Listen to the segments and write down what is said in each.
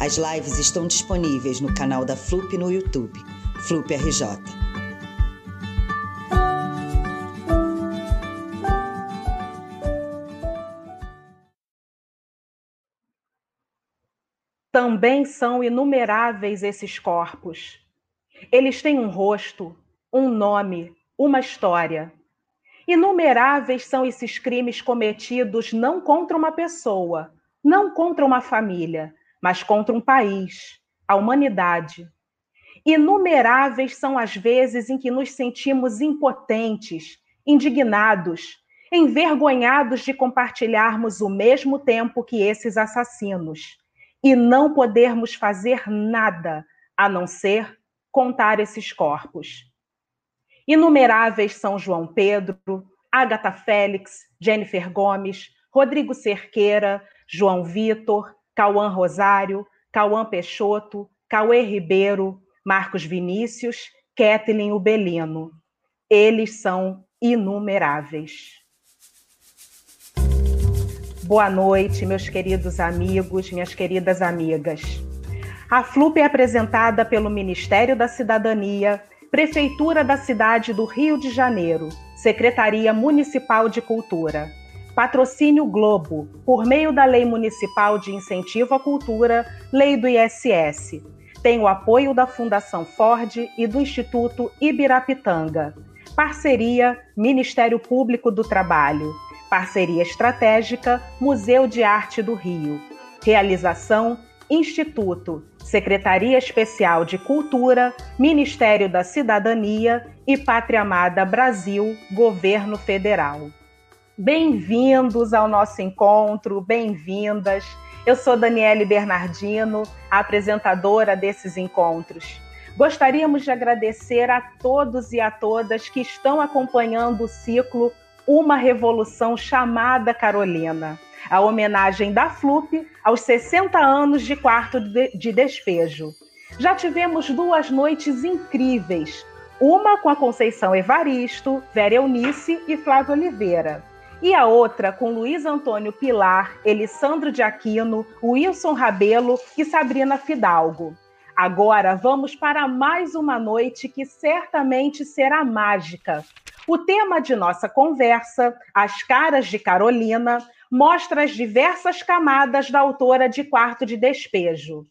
As lives estão disponíveis no canal da FLUP no YouTube, FLUP RJ. Também são inumeráveis esses corpos. Eles têm um rosto, um nome, uma história. Inumeráveis são esses crimes cometidos não contra uma pessoa, não contra uma família, mas contra um país, a humanidade. Inumeráveis são as vezes em que nos sentimos impotentes, indignados, envergonhados de compartilharmos o mesmo tempo que esses assassinos e não podermos fazer nada a não ser contar esses corpos. Inumeráveis são João Pedro, Agatha Félix, Jennifer Gomes, Rodrigo Cerqueira, João Vitor, Cauã Rosário, Cauã Peixoto, Cauê Ribeiro, Marcos Vinícius, Kathleen Ubelino. Eles são inumeráveis. Boa noite, meus queridos amigos, minhas queridas amigas. A FLUP é apresentada pelo Ministério da Cidadania, Prefeitura da cidade do Rio de Janeiro, Secretaria Municipal de Cultura. Patrocínio Globo, por meio da Lei Municipal de Incentivo à Cultura, Lei do ISS. Tem o apoio da Fundação Ford e do Instituto Ibirapitanga. Parceria Ministério Público do Trabalho. Parceria estratégica Museu de Arte do Rio. Realização Instituto, Secretaria Especial de Cultura, Ministério da Cidadania e Pátria Amada Brasil, Governo Federal. Bem-vindos ao nosso encontro, bem-vindas. Eu sou Daniele Bernardino, a apresentadora desses encontros. Gostaríamos de agradecer a todos e a todas que estão acompanhando o ciclo Uma Revolução chamada Carolina, a homenagem da FLUP aos 60 anos de quarto de despejo. Já tivemos duas noites incríveis, uma com a Conceição Evaristo, Vera Eunice e Flávio Oliveira e a outra com Luiz Antônio Pilar, Elisandro de Aquino, Wilson Rabelo e Sabrina Fidalgo. Agora vamos para mais uma noite que certamente será mágica. O tema de nossa conversa, As Caras de Carolina, mostra as diversas camadas da autora de Quarto de Despejo.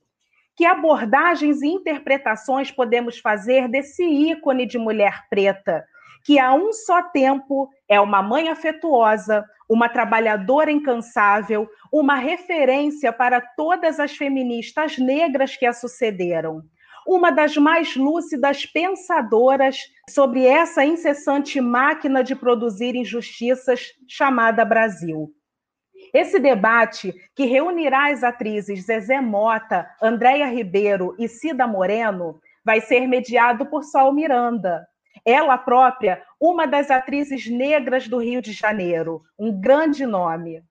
Que abordagens e interpretações podemos fazer desse ícone de mulher preta, que a um só tempo é uma mãe afetuosa, uma trabalhadora incansável, uma referência para todas as feministas negras que a sucederam. Uma das mais lúcidas pensadoras sobre essa incessante máquina de produzir injustiças chamada Brasil. Esse debate, que reunirá as atrizes Zezé Mota, Andréia Ribeiro e Cida Moreno, vai ser mediado por Sol Miranda, ela própria, uma das atrizes negras do Rio de Janeiro, um grande nome.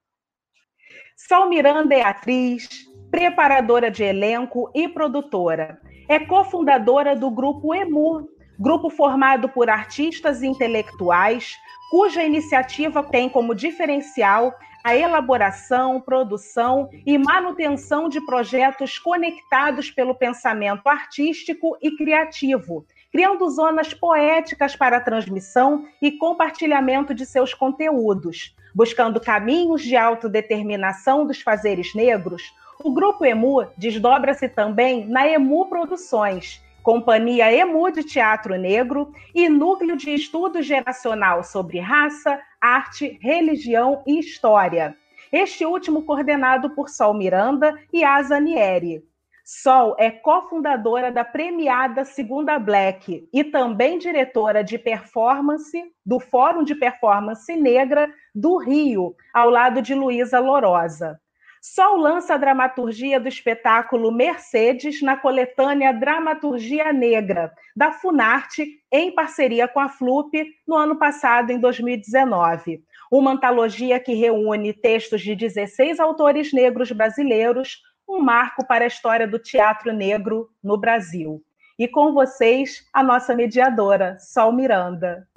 Sol Miranda é atriz, preparadora de elenco e produtora. É cofundadora do grupo EMU, grupo formado por artistas e intelectuais, cuja iniciativa tem como diferencial a elaboração, produção e manutenção de projetos conectados pelo pensamento artístico e criativo, criando zonas poéticas para a transmissão e compartilhamento de seus conteúdos. Buscando caminhos de autodeterminação dos fazeres negros, o Grupo EMU desdobra-se também na EMU Produções, Companhia EMU de Teatro Negro e Núcleo de Estudo Geracional sobre Raça, Arte, Religião e História. Este último coordenado por Sol Miranda e Asa Nieri. Sol é cofundadora da premiada Segunda Black e também diretora de performance do Fórum de Performance Negra do Rio, ao lado de Luísa Lorosa. Sol lança a dramaturgia do espetáculo Mercedes na coletânea Dramaturgia Negra, da Funarte, em parceria com a FLUP, no ano passado, em 2019. Uma antologia que reúne textos de 16 autores negros brasileiros, um marco para a história do teatro negro no Brasil. E com vocês, a nossa mediadora, Sol Miranda.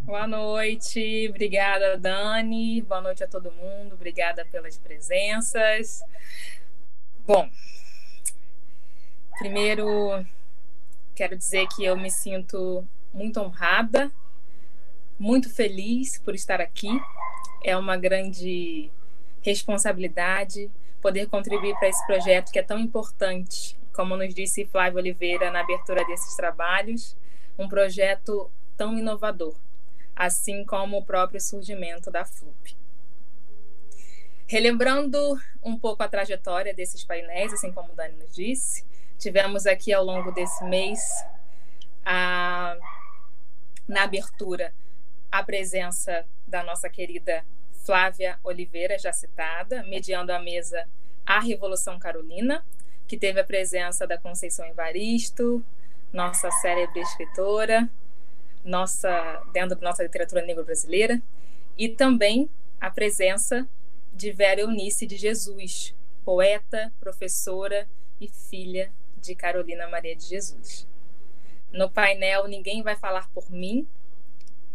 Boa noite, obrigada Dani, boa noite a todo mundo, obrigada pelas presenças. Bom, primeiro quero dizer que eu me sinto muito honrada, muito feliz por estar aqui. É uma grande responsabilidade poder contribuir para esse projeto que é tão importante, como nos disse Flávio Oliveira na abertura desses trabalhos, um projeto tão inovador assim como o próprio surgimento da FLUP. Relembrando um pouco a trajetória desses painéis, assim como o Dani nos disse, tivemos aqui ao longo desse mês, a, na abertura, a presença da nossa querida Flávia Oliveira, já citada, mediando a mesa A Revolução Carolina, que teve a presença da Conceição Evaristo, nossa célebre escritora, nossa, dentro da nossa literatura negro brasileira, e também a presença de Vera Eunice de Jesus, poeta, professora e filha de Carolina Maria de Jesus. No painel Ninguém Vai Falar por Mim,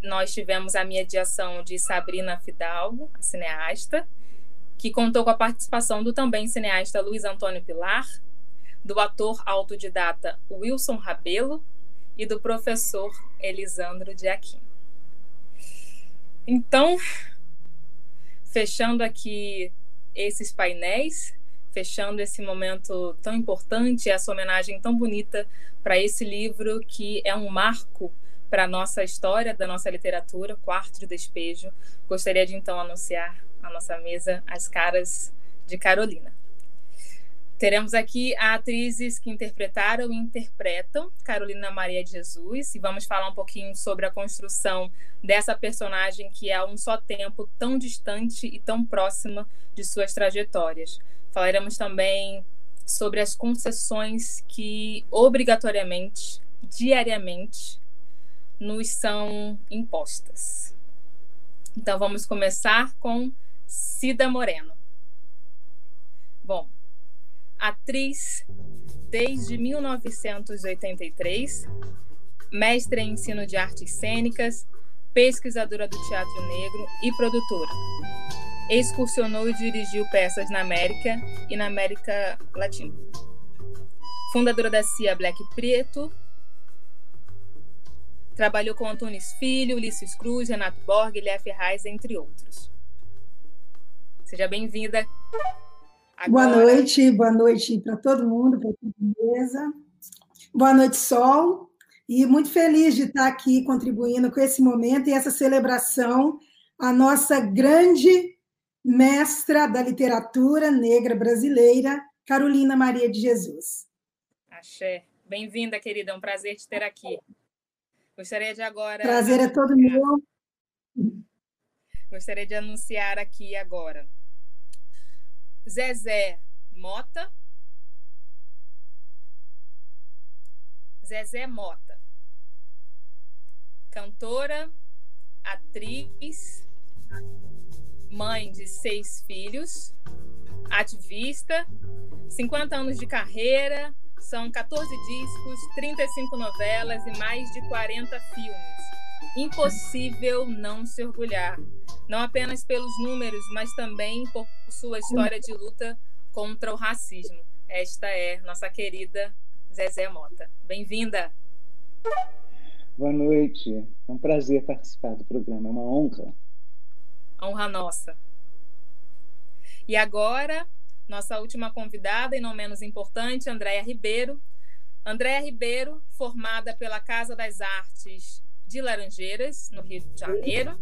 nós tivemos a mediação de Sabrina Fidalgo, a cineasta, que contou com a participação do também cineasta Luiz Antônio Pilar, do ator autodidata Wilson Rabelo e do professor Elisandro de Aquino. Então, fechando aqui esses painéis, fechando esse momento tão importante, essa homenagem tão bonita para esse livro que é um marco para a nossa história, da nossa literatura, Quarto de Despejo. Gostaria de então anunciar a nossa mesa As Caras de Carolina. Teremos aqui atrizes que interpretaram e interpretam Carolina Maria de Jesus e vamos falar um pouquinho sobre a construção dessa personagem que é a um só tempo tão distante e tão próxima de suas trajetórias. Falaremos também sobre as concessões que obrigatoriamente, diariamente, nos são impostas. Então vamos começar com Cida Moreno. Bom, atriz desde 1983, mestre em ensino de artes cênicas, pesquisadora do teatro negro e produtora. Excursionou e dirigiu peças na América e na América Latina. Fundadora da CIA Black Preto, trabalhou com Antônio Filho, Ulisses Cruz, Renato Borg, Léa Ferraz, entre outros. Seja bem-vinda. Boa noite, boa noite para todo mundo, para toda a mesa. Boa noite, Sol. E muito feliz de estar aqui contribuindo com esse momento e essa celebração a nossa grande mestra da literatura negra brasileira, Carolina Maria de Jesus. Axé. Bem-vinda, querida. É um prazer te ter aqui. Gostaria de agora. Prazer é todo meu. Gostaria de anunciar aqui agora Zezé Mota. Zezé Mota. Cantora, atriz, mãe de seis filhos, ativista, 50 anos de carreira, são 14 discos, 35 novelas e mais de 40 filmes. Impossível não se orgulhar não apenas pelos números, mas também por sua história de luta contra o racismo. Esta é nossa querida Zezé Mota. Bem-vinda. Boa noite. É um prazer participar do programa, é uma honra. Honra nossa. E agora, nossa última convidada, e não menos importante, Andréia Ribeiro. Andréia Ribeiro, formada pela Casa das Artes de Laranjeiras, no Rio de Janeiro,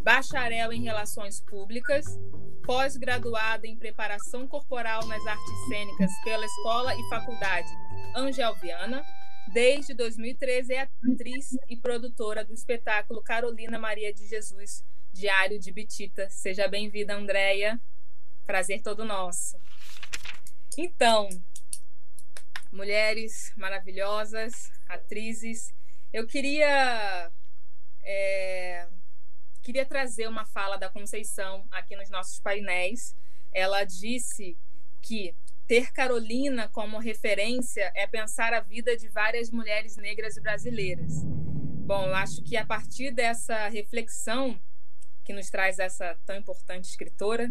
bacharel em Relações Públicas, pós-graduada em Preparação Corporal nas Artes Cênicas pela Escola e Faculdade Angel Viana. Desde 2013 é atriz e produtora do espetáculo Carolina Maria de Jesus, Diário de Bitita. Seja bem-vinda, Andréia. Prazer todo nosso. Então, mulheres maravilhosas, atrizes, eu queria é, queria trazer uma fala da Conceição aqui nos nossos painéis. Ela disse que ter Carolina como referência é pensar a vida de várias mulheres negras e brasileiras. Bom, eu acho que a partir dessa reflexão que nos traz essa tão importante escritora,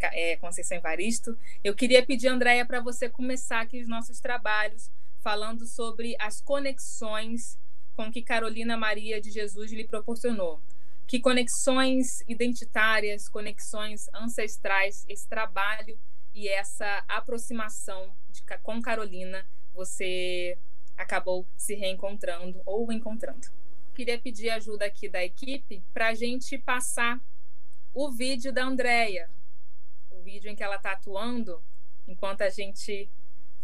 é, Conceição Evaristo, eu queria pedir, Andréia, para você começar aqui os nossos trabalhos falando sobre as conexões com que Carolina Maria de Jesus lhe proporcionou. Que conexões identitárias, conexões ancestrais, esse trabalho e essa aproximação de, com Carolina você acabou se reencontrando ou encontrando. Queria pedir ajuda aqui da equipe para a gente passar o vídeo da Andrea, o vídeo em que ela está atuando, enquanto a gente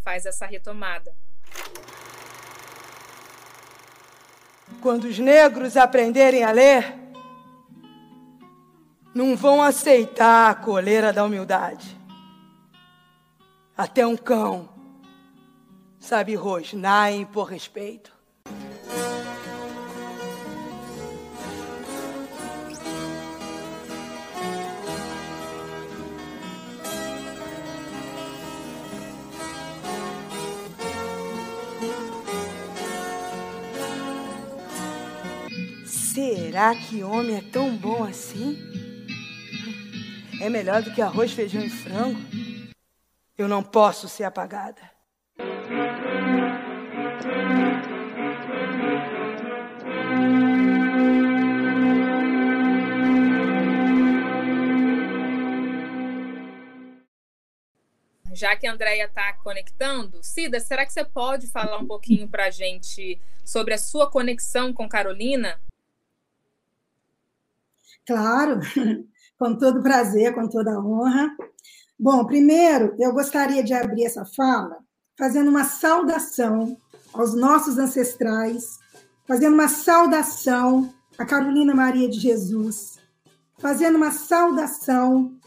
faz essa retomada. Quando os negros aprenderem a ler, não vão aceitar a coleira da humildade. Até um cão sabe rosnar por respeito. Será que homem é tão bom assim? É melhor do que arroz, feijão e frango? Eu não posso ser apagada. Já que a Andrea está conectando, Cida, será que você pode falar um pouquinho para a gente sobre a sua conexão com Carolina? Claro, com todo prazer, com toda honra. Bom, primeiro, eu gostaria de abrir essa fala fazendo uma saudação aos nossos ancestrais, fazendo uma saudação a Carolina Maria de Jesus, fazendo uma saudação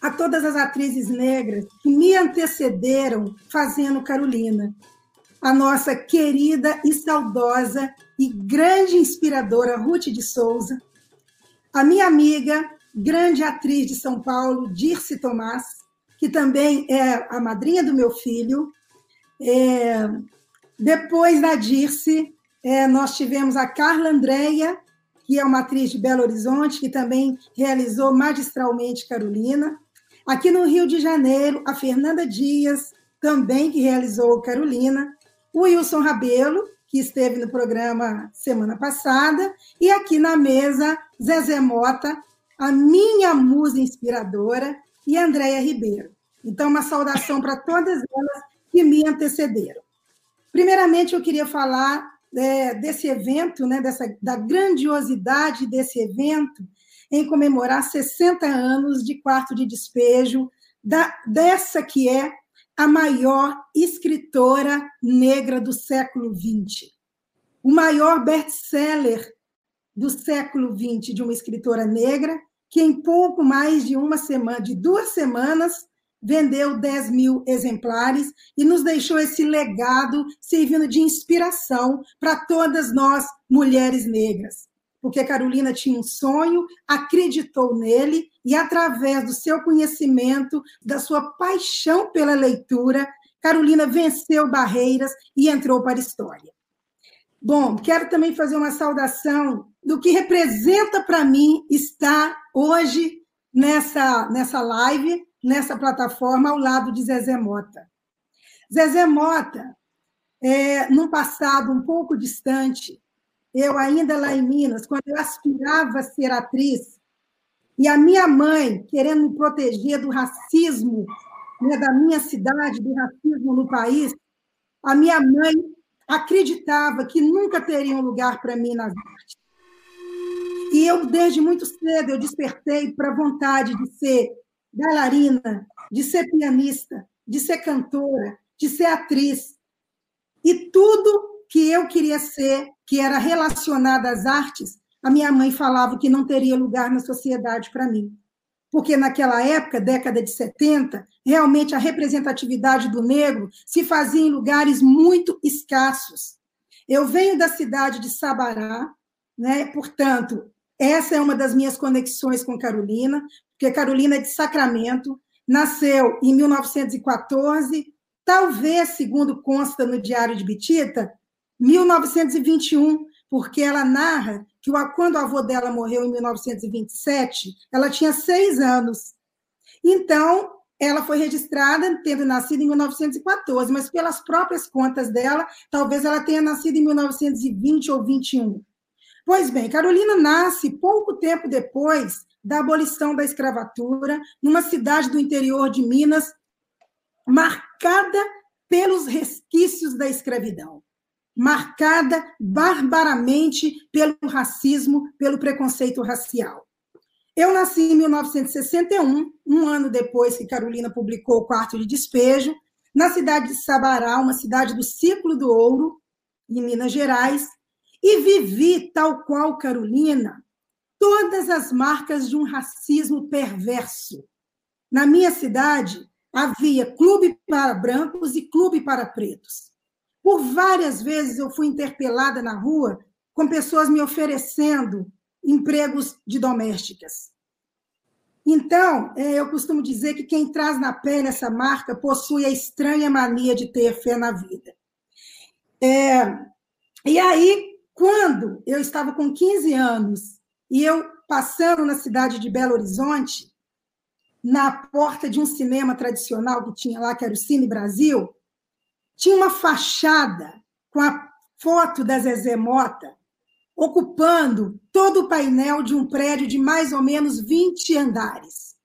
a todas as atrizes negras que me antecederam fazendo Carolina, a nossa querida e saudosa e grande inspiradora Ruth de Souza, a minha amiga, grande atriz de São Paulo, Dirce Tomás, que também é a madrinha do meu filho. É, depois da Dirce, é, nós tivemos a Carla Andréia, que é uma atriz de Belo Horizonte, que também realizou magistralmente Carolina. Aqui no Rio de Janeiro, a Fernanda Dias, também que realizou Carolina. O Wilson Rabelo, que esteve no programa semana passada, e aqui na mesa, Zezé Mota, a minha musa inspiradora, e Andréia Ribeiro. Então, uma saudação para todas elas que me antecederam. Primeiramente, eu queria falar é, desse evento, né, dessa, da grandiosidade desse evento, em comemorar 60 anos de quarto de despejo, da, dessa que é a maior escritora negra do século XX. O maior best-seller do século XX de uma escritora negra, que em pouco mais de uma semana, de duas semanas, vendeu 10 mil exemplares e nos deixou esse legado servindo de inspiração para todas nós, mulheres negras porque Carolina tinha um sonho, acreditou nele e, através do seu conhecimento, da sua paixão pela leitura, Carolina venceu barreiras e entrou para a história. Bom, quero também fazer uma saudação do que representa para mim estar hoje nessa, nessa live, nessa plataforma, ao lado de Zezé Mota. Zezé Mota, é, num passado um pouco distante, eu ainda lá em Minas, quando eu aspirava a ser atriz, e a minha mãe querendo me proteger do racismo né, da minha cidade, do racismo no país, a minha mãe acreditava que nunca teria um lugar para mim nas artes. E eu, desde muito cedo, eu despertei para a vontade de ser bailarina, de ser pianista, de ser cantora, de ser atriz. E tudo que eu queria ser, que era relacionada às artes, a minha mãe falava que não teria lugar na sociedade para mim. porque naquela época, década de 70, realmente a representatividade do negro se fazia em lugares muito escassos. Eu venho da cidade de Sabará, né? portanto, essa é uma das minhas conexões com Carolina, porque Carolina é de Sacramento, nasceu em 1914, talvez, segundo consta no Diário de Bitita, 1921, porque ela narra que quando o avô dela morreu em 1927, ela tinha seis anos. Então, ela foi registrada tendo nascido em 1914, mas pelas próprias contas dela, talvez ela tenha nascido em 1920 ou 21. Pois bem, Carolina nasce pouco tempo depois da abolição da escravatura, numa cidade do interior de Minas, marcada pelos resquícios da escravidão marcada barbaramente pelo racismo, pelo preconceito racial. Eu nasci em 1961, um ano depois que Carolina publicou o Quarto de Despejo, na cidade de Sabará, uma cidade do Ciclo do Ouro, em Minas Gerais, e vivi, tal qual Carolina, todas as marcas de um racismo perverso. Na minha cidade, havia clube para brancos e clube para pretos. Por várias vezes eu fui interpelada na rua com pessoas me oferecendo empregos de domésticas. Então, é, eu costumo dizer que quem traz na pele essa marca possui a estranha mania de ter fé na vida. É, e aí, quando eu estava com 15 anos e eu passando na cidade de Belo Horizonte, na porta de um cinema tradicional que tinha lá, que era o Cine Brasil, tinha uma fachada com a foto da Zezé Mota ocupando todo o painel de um prédio de mais ou menos 20 andares.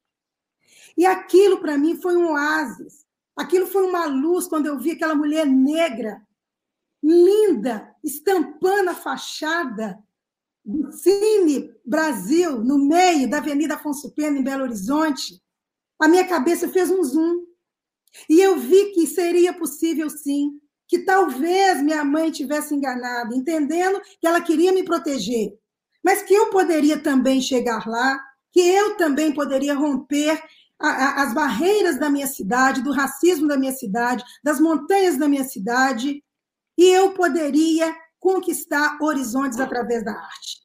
E aquilo, para mim, foi um oásis. Aquilo foi uma luz quando eu vi aquela mulher negra, linda, estampando a fachada do Cine Brasil, no meio da Avenida Afonso Pena, em Belo Horizonte. A minha cabeça fez um zoom. E eu vi que seria possível, sim, que talvez minha mãe tivesse enganado, entendendo que ela queria me proteger, mas que eu poderia também chegar lá, que eu também poderia romper a, a, as barreiras da minha cidade, do racismo da minha cidade, das montanhas da minha cidade, e eu poderia conquistar horizontes através da arte.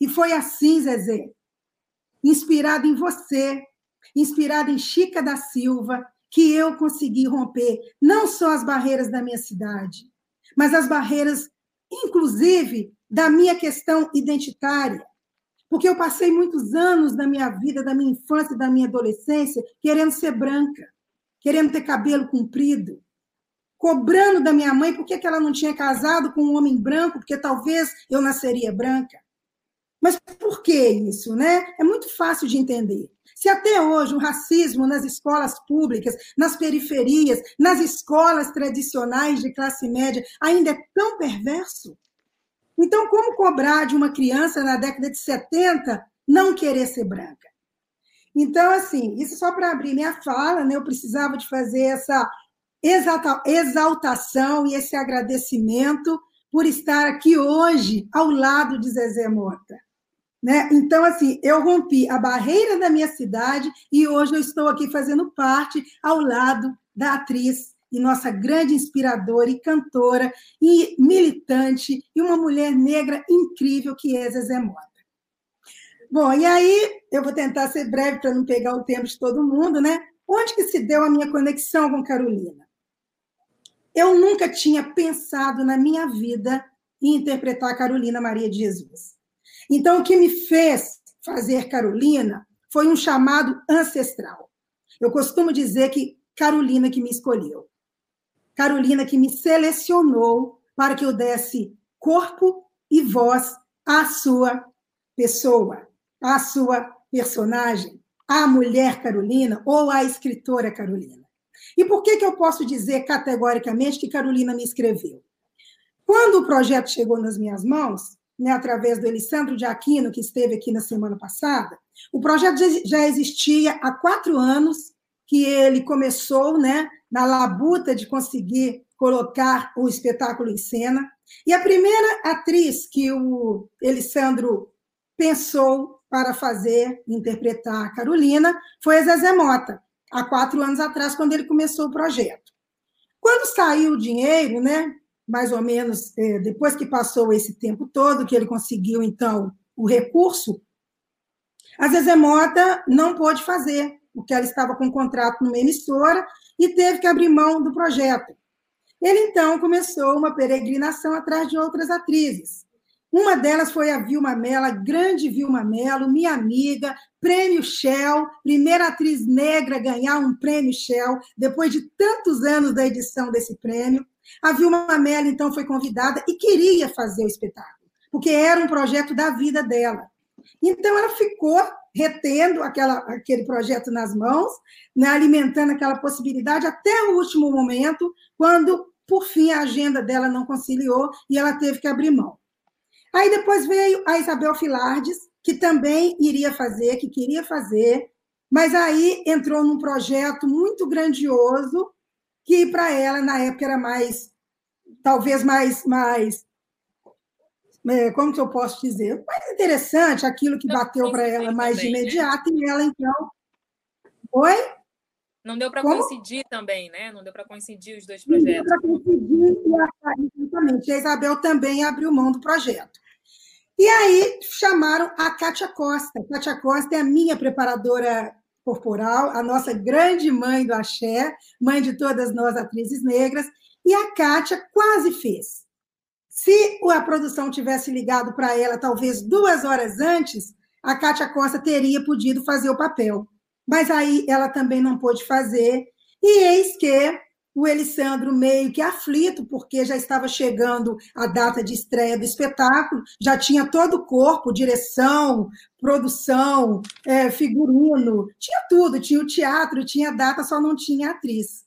E foi assim, Zezé, inspirado em você, inspirado em Chica da Silva, que eu consegui romper não só as barreiras da minha cidade, mas as barreiras, inclusive, da minha questão identitária. Porque eu passei muitos anos da minha vida, da minha infância, da minha adolescência, querendo ser branca, querendo ter cabelo comprido, cobrando da minha mãe por que ela não tinha casado com um homem branco, porque talvez eu nasceria branca. Mas por que isso, né? É muito fácil de entender. Se até hoje o racismo nas escolas públicas, nas periferias, nas escolas tradicionais de classe média ainda é tão perverso, então como cobrar de uma criança na década de 70 não querer ser branca? Então, assim, isso só para abrir minha fala, né? Eu precisava de fazer essa exaltação e esse agradecimento por estar aqui hoje ao lado de Zezé Mota. Né? Então, assim, eu rompi a barreira da minha cidade e hoje eu estou aqui fazendo parte ao lado da atriz e nossa grande inspiradora e cantora e militante e uma mulher negra incrível que é Zezé Mota. Bom, e aí eu vou tentar ser breve para não pegar o tempo de todo mundo, né? Onde que se deu a minha conexão com Carolina? Eu nunca tinha pensado na minha vida em interpretar Carolina Maria de Jesus. Então, o que me fez fazer Carolina foi um chamado ancestral. Eu costumo dizer que Carolina que me escolheu. Carolina que me selecionou para que eu desse corpo e voz à sua pessoa, à sua personagem, à mulher Carolina ou à escritora Carolina. E por que, que eu posso dizer categoricamente que Carolina me escreveu? Quando o projeto chegou nas minhas mãos, né, através do Elisandro de Aquino, que esteve aqui na semana passada, o projeto já existia há quatro anos, que ele começou né, na labuta de conseguir colocar o espetáculo em cena. E a primeira atriz que o Elisandro pensou para fazer, interpretar a Carolina, foi a Zezé Mota, há quatro anos atrás, quando ele começou o projeto. Quando saiu o dinheiro, né, mais ou menos é, depois que passou esse tempo todo, que ele conseguiu, então, o recurso, a Zezé Mota não pôde fazer, porque ela estava com um contrato numa emissora e teve que abrir mão do projeto. Ele, então, começou uma peregrinação atrás de outras atrizes. Uma delas foi a Vilma Mello, a grande Vilma Mello, minha amiga, prêmio Shell, primeira atriz negra a ganhar um prêmio Shell, depois de tantos anos da edição desse prêmio. A Vilma Mello, então, foi convidada e queria fazer o espetáculo, porque era um projeto da vida dela. Então, ela ficou retendo aquela, aquele projeto nas mãos, né, alimentando aquela possibilidade até o último momento, quando, por fim, a agenda dela não conciliou e ela teve que abrir mão. Aí depois veio a Isabel Filardes, que também iria fazer, que queria fazer, mas aí entrou num projeto muito grandioso, que para ela, na época, era mais, talvez mais, mais é, como que eu posso dizer? Mais interessante, aquilo que bateu para ela mais de né? imediato, e ela, então. Oi? Não deu para coincidir também, né? Não deu para coincidir os dois projetos. Não deu para coincidir, exatamente. A Isabel também abriu mão do projeto. E aí chamaram a Kátia Costa. Kátia Costa é a minha preparadora corporal, a nossa grande mãe do axé, mãe de todas nós atrizes negras, e a Kátia quase fez. Se a produção tivesse ligado para ela, talvez duas horas antes, a Kátia Costa teria podido fazer o papel. Mas aí ela também não pôde fazer, e eis que o Elisandro meio que aflito, porque já estava chegando a data de estreia do espetáculo, já tinha todo o corpo, direção, produção, é, figurino, tinha tudo, tinha o teatro, tinha data, só não tinha atriz.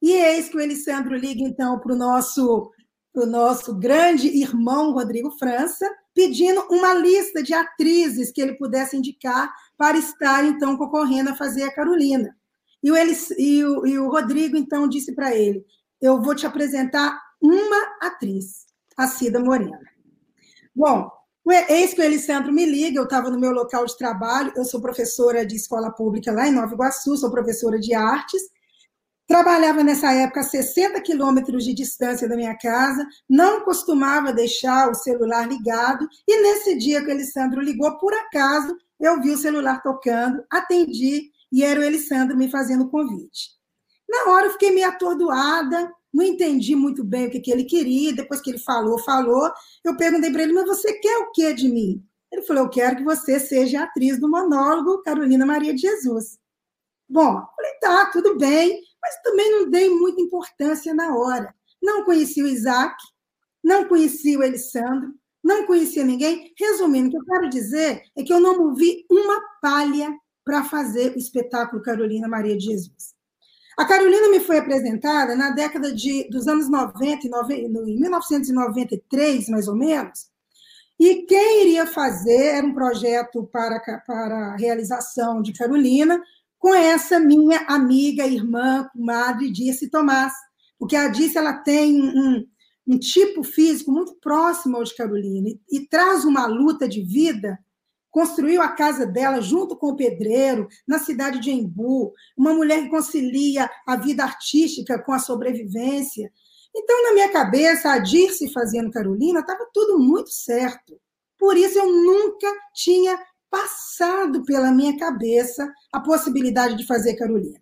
E eis que o Elisandro liga, então, para o nosso, nosso grande irmão Rodrigo França, pedindo uma lista de atrizes que ele pudesse indicar para estar, então, concorrendo a fazer a Carolina. E o, Elis, e o, e o Rodrigo, então, disse para ele: Eu vou te apresentar uma atriz, a Cida Morena. Bom, eis que o Elisandro me liga, eu estava no meu local de trabalho, eu sou professora de escola pública lá em Nova Iguaçu, sou professora de artes, trabalhava nessa época a 60 quilômetros de distância da minha casa, não costumava deixar o celular ligado, e nesse dia que o Elisandro ligou, por acaso, eu vi o celular tocando, atendi, e era o Elisandro me fazendo o convite. Na hora eu fiquei meio atordoada, não entendi muito bem o que, que ele queria, depois que ele falou, falou, eu perguntei para ele, mas você quer o que de mim? Ele falou, eu quero que você seja atriz do monólogo Carolina Maria de Jesus. Bom, falei, tá, tudo bem, mas também não dei muita importância na hora. Não conheci o Isaac, não conheci o Elisandro, não conhecia ninguém. Resumindo, o que eu quero dizer é que eu não movi uma palha para fazer o espetáculo Carolina Maria de Jesus. A Carolina me foi apresentada na década de, dos anos 90, em 1993, mais ou menos, e quem iria fazer era um projeto para, para realização de Carolina, com essa minha amiga, irmã, comadre, Disse Tomás, porque a Disse ela tem um, um tipo físico muito próximo ao de Carolina e, e traz uma luta de vida construiu a casa dela junto com o pedreiro, na cidade de Embu, uma mulher que concilia a vida artística com a sobrevivência. Então, na minha cabeça, a Dirce fazendo Carolina estava tudo muito certo. Por isso, eu nunca tinha passado pela minha cabeça a possibilidade de fazer Carolina.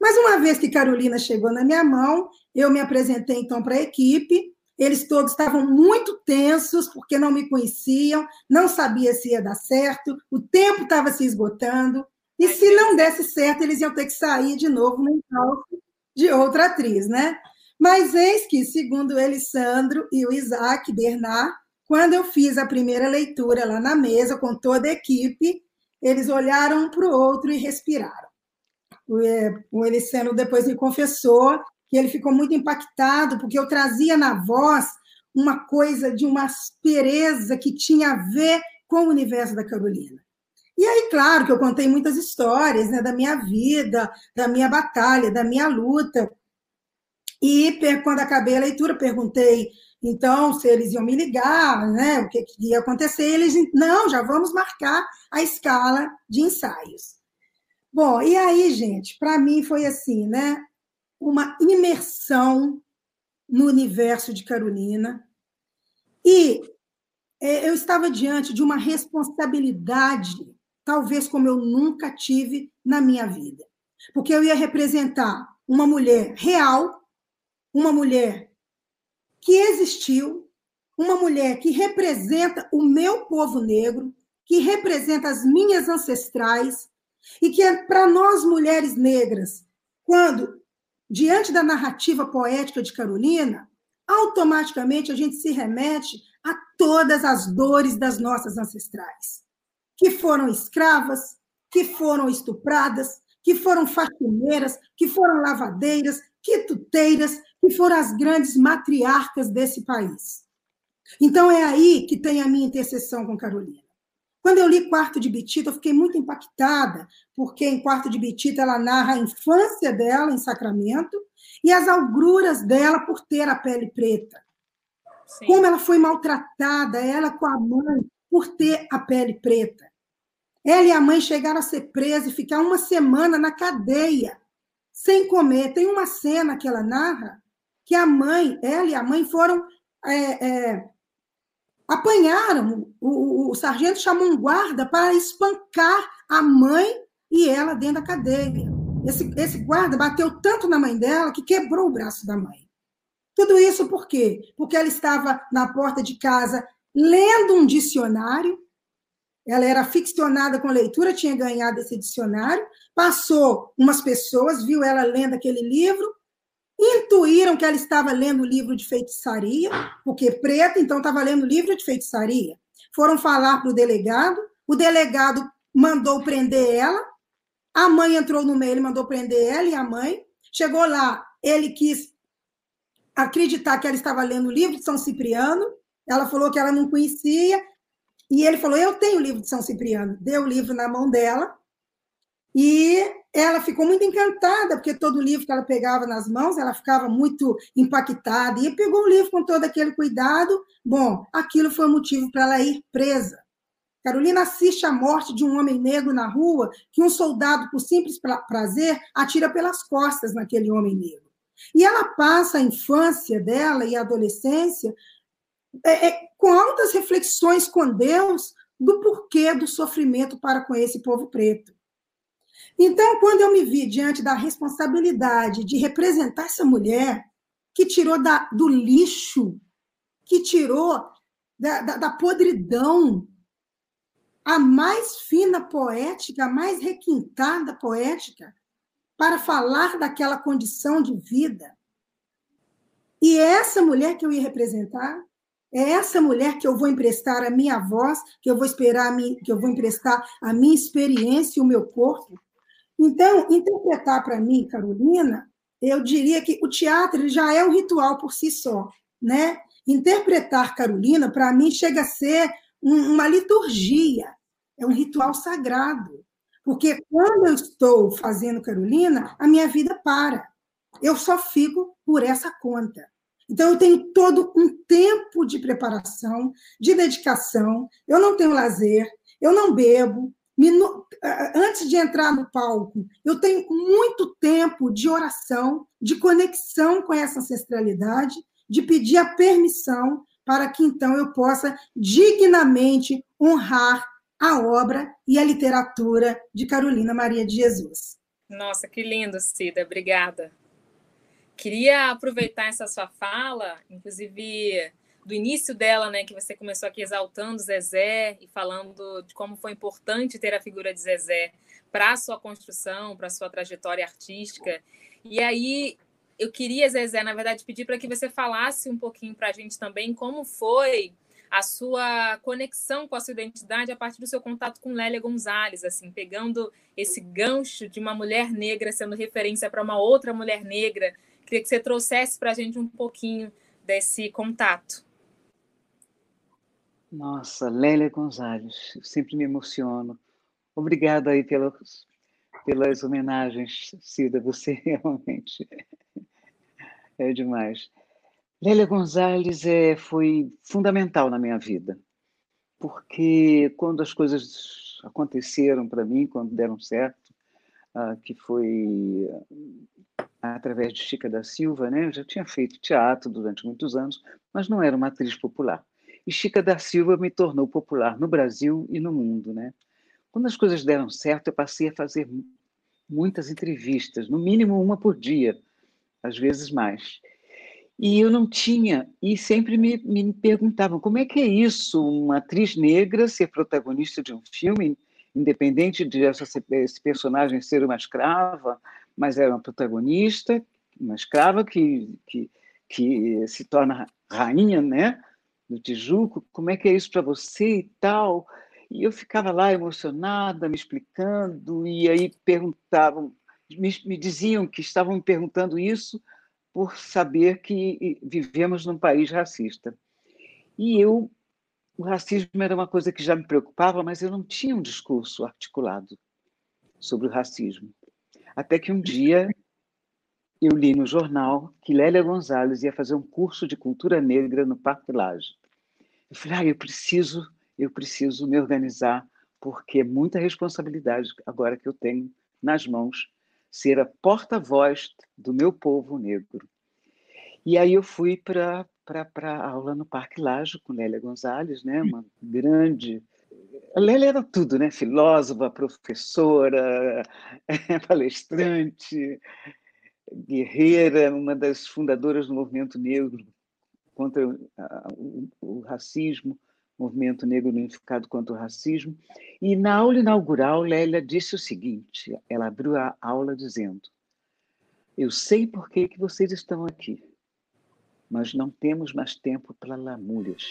Mas uma vez que Carolina chegou na minha mão, eu me apresentei então para a equipe eles todos estavam muito tensos, porque não me conheciam, não sabia se ia dar certo, o tempo estava se esgotando, e se não desse certo, eles iam ter que sair de novo no encalço de outra atriz, né? Mas eis que, segundo Elisandro e o Isaac Bernard, quando eu fiz a primeira leitura lá na mesa, com toda a equipe, eles olharam um para o outro e respiraram. O é, Elisandro depois me confessou que ele ficou muito impactado, porque eu trazia na voz uma coisa de uma aspereza que tinha a ver com o universo da Carolina. E aí, claro, que eu contei muitas histórias né, da minha vida, da minha batalha, da minha luta. E quando acabei a leitura, perguntei então se eles iam me ligar, né? O que, que ia acontecer? Eles não, já vamos marcar a escala de ensaios. Bom, e aí, gente, para mim foi assim, né? Uma imersão no universo de Carolina. E é, eu estava diante de uma responsabilidade, talvez como eu nunca tive na minha vida. Porque eu ia representar uma mulher real, uma mulher que existiu, uma mulher que representa o meu povo negro, que representa as minhas ancestrais, e que é para nós mulheres negras, quando diante da narrativa poética de Carolina, automaticamente a gente se remete a todas as dores das nossas ancestrais, que foram escravas, que foram estupradas, que foram faxineiras, que foram lavadeiras, quituteiras, que foram as grandes matriarcas desse país. Então é aí que tem a minha intercessão com Carolina. Quando eu li Quarto de Betita, eu fiquei muito impactada, porque em Quarto de Betita ela narra a infância dela em Sacramento e as agruras dela por ter a pele preta. Sim. Como ela foi maltratada, ela com a mãe, por ter a pele preta. Ela e a mãe chegaram a ser presas e ficar uma semana na cadeia, sem comer. Tem uma cena que ela narra que a mãe, ela e a mãe foram. É, é, apanharam, o, o, sargento chamou um guarda para espancar a mãe e ela dentro da cadeia. Esse, esse guarda bateu tanto na mãe dela que quebrou o braço da mãe. Tudo isso por quê? Porque ela estava na porta de casa lendo um dicionário, ela era ficcionada com leitura, tinha ganhado esse dicionário, passou umas pessoas, viu ela lendo aquele livro, intuíram que ela estava lendo o livro de feitiçaria, porque preta, então estava lendo o livro de feitiçaria. Foram falar para o delegado, o delegado mandou prender ela, a mãe entrou no meio, ele mandou prender ela e a mãe. Chegou lá, ele quis acreditar que ela estava lendo o livro de São Cipriano, ela falou que ela não conhecia, e ele falou: Eu tenho o livro de São Cipriano. Deu o livro na mão dela, e ela ficou muito encantada, porque todo livro que ela pegava nas mãos, ela ficava muito impactada, e pegou o livro com todo aquele cuidado. Bom, aquilo foi motivo para ela ir presa. Carolina assiste a morte de um homem negro na rua, que um soldado, por simples prazer, atira pelas costas naquele homem negro. E ela passa a infância dela e a adolescência é, é, com altas reflexões com Deus do porquê do sofrimento para com esse povo preto. Então, quando eu me vi diante da responsabilidade de representar essa mulher que tirou da, do lixo, que tirou da, da, da podridão a mais fina poética, a mais requintada poética, para falar daquela condição de vida. E é essa mulher que eu ia representar, é essa mulher que eu vou emprestar a minha voz, que eu vou esperar que eu vou emprestar a minha experiência e o meu corpo, então, interpretar para mim, Carolina, eu diria que o teatro já é um ritual por si só, né? Interpretar Carolina, para mim, chega a ser um, uma liturgia, é um ritual sagrado. Porque quando eu estou fazendo Carolina, a minha vida para. Eu só fico por essa conta. Então, eu tenho todo um tempo de preparação, de dedicação, eu não tenho lazer, eu não bebo, antes de entrar no palco, eu tenho muito tempo de oração, de conexão com essa ancestralidade, de pedir a permissão para que então eu possa dignamente honrar a obra e a literatura de Carolina Maria de Jesus. Nossa, que lindo, Cida, obrigada. Queria aproveitar essa sua fala, inclusive do início dela, né, que você começou aqui exaltando Zezé e falando de como foi importante ter a figura de Zezé para a sua construção, para a sua trajetória artística. E aí eu queria, Zezé, na verdade, pedir para que você falasse um pouquinho para a gente também como foi a sua conexão com a sua identidade a partir do seu contato com Lélia Gonzalez, assim, pegando esse gancho de uma mulher negra sendo referência para uma outra mulher negra. Queria que você trouxesse para a gente um pouquinho desse contato. Nossa, Lélia Gonzalez, sempre me emociono. Obrigada aí pelas, pelas homenagens, Cida, você realmente É demais. Lélia Gonzalez é, foi fundamental na minha vida, porque quando as coisas aconteceram para mim, quando deram certo, uh, que foi através de Chica da Silva, né? Eu já tinha feito teatro durante muitos anos, mas não era uma atriz popular. E Chica da Silva me tornou popular no Brasil e no mundo, né? Quando as coisas deram certo, eu passei a fazer muitas entrevistas, no mínimo uma por dia, às vezes mais. E eu não tinha, e sempre me, me perguntavam como é que é isso, uma atriz negra ser protagonista de um filme, independente de essa, esse personagem ser uma escrava, mas era uma protagonista, uma escrava que, que, que se torna rainha né, do Tijuco, como é que é isso para você e tal. E eu ficava lá emocionada, me explicando, e aí perguntavam, me, me diziam que estavam me perguntando isso por saber que vivemos num país racista. E eu, o racismo era uma coisa que já me preocupava, mas eu não tinha um discurso articulado sobre o racismo. Até que um dia eu li no jornal que Lélia Gonzalez ia fazer um curso de cultura negra no Parque Laje. Eu falei, ah, eu preciso, eu preciso me organizar, porque é muita responsabilidade agora que eu tenho nas mãos ser a porta-voz do meu povo negro. E aí eu fui para a aula no Parque Laje com Lélia Gonzalez, né, uma grande a Lélia era tudo, né? Filósofa, professora, palestrante, guerreira, uma das fundadoras do movimento negro contra o racismo, movimento negro unificado contra o racismo. E na aula inaugural, Lélia disse o seguinte: ela abriu a aula dizendo: Eu sei por que, que vocês estão aqui, mas não temos mais tempo para lamúrias.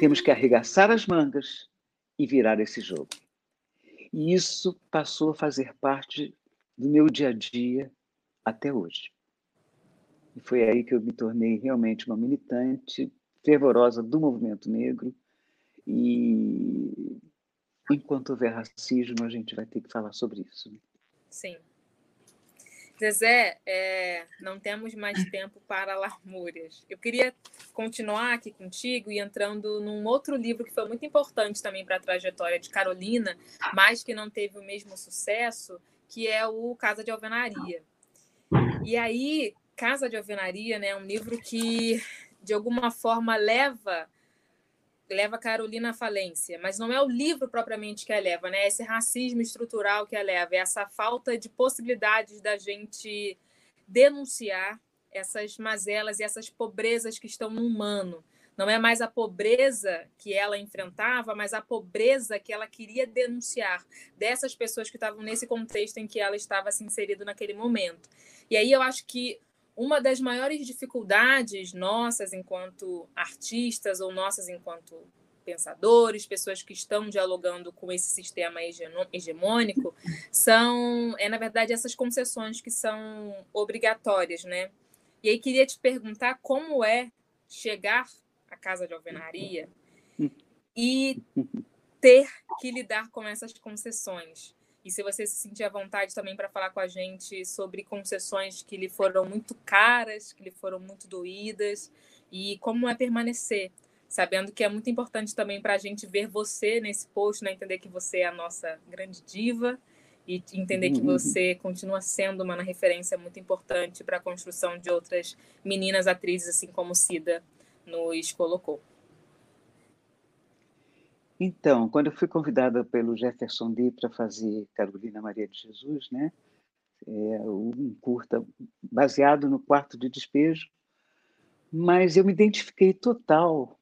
Temos que arregaçar as mangas e virar esse jogo. E isso passou a fazer parte do meu dia a dia até hoje. E foi aí que eu me tornei realmente uma militante fervorosa do movimento negro. E enquanto houver racismo, a gente vai ter que falar sobre isso. Sim. Zezé, é, não temos mais tempo para lamúrias. Eu queria continuar aqui contigo e entrando num outro livro que foi muito importante também para a trajetória de Carolina, mas que não teve o mesmo sucesso, que é o Casa de Alvenaria. E aí, Casa de Alvenaria né, é um livro que, de alguma forma, leva leva Carolina à falência, mas não é o livro propriamente que a leva, né? É esse racismo estrutural que a leva, é essa falta de possibilidades da gente denunciar essas mazelas e essas pobrezas que estão no humano. Não é mais a pobreza que ela enfrentava, mas a pobreza que ela queria denunciar dessas pessoas que estavam nesse contexto em que ela estava se inserindo naquele momento. E aí eu acho que uma das maiores dificuldades nossas enquanto artistas ou nossas enquanto pensadores, pessoas que estão dialogando com esse sistema hegemônico, são, é na verdade essas concessões que são obrigatórias, né? E aí queria te perguntar como é chegar casa de alvenaria e ter que lidar com essas concessões. E se você se sentir à vontade também para falar com a gente sobre concessões que lhe foram muito caras, que lhe foram muito doídas, e como é permanecer, sabendo que é muito importante também para a gente ver você nesse post, né? entender que você é a nossa grande diva e entender que uhum. você continua sendo uma referência muito importante para a construção de outras meninas atrizes, assim como Cida nos colocou. Então, quando eu fui convidada pelo Jefferson D para fazer Carolina Maria de Jesus, né, é um curta baseado no quarto de despejo, mas eu me identifiquei total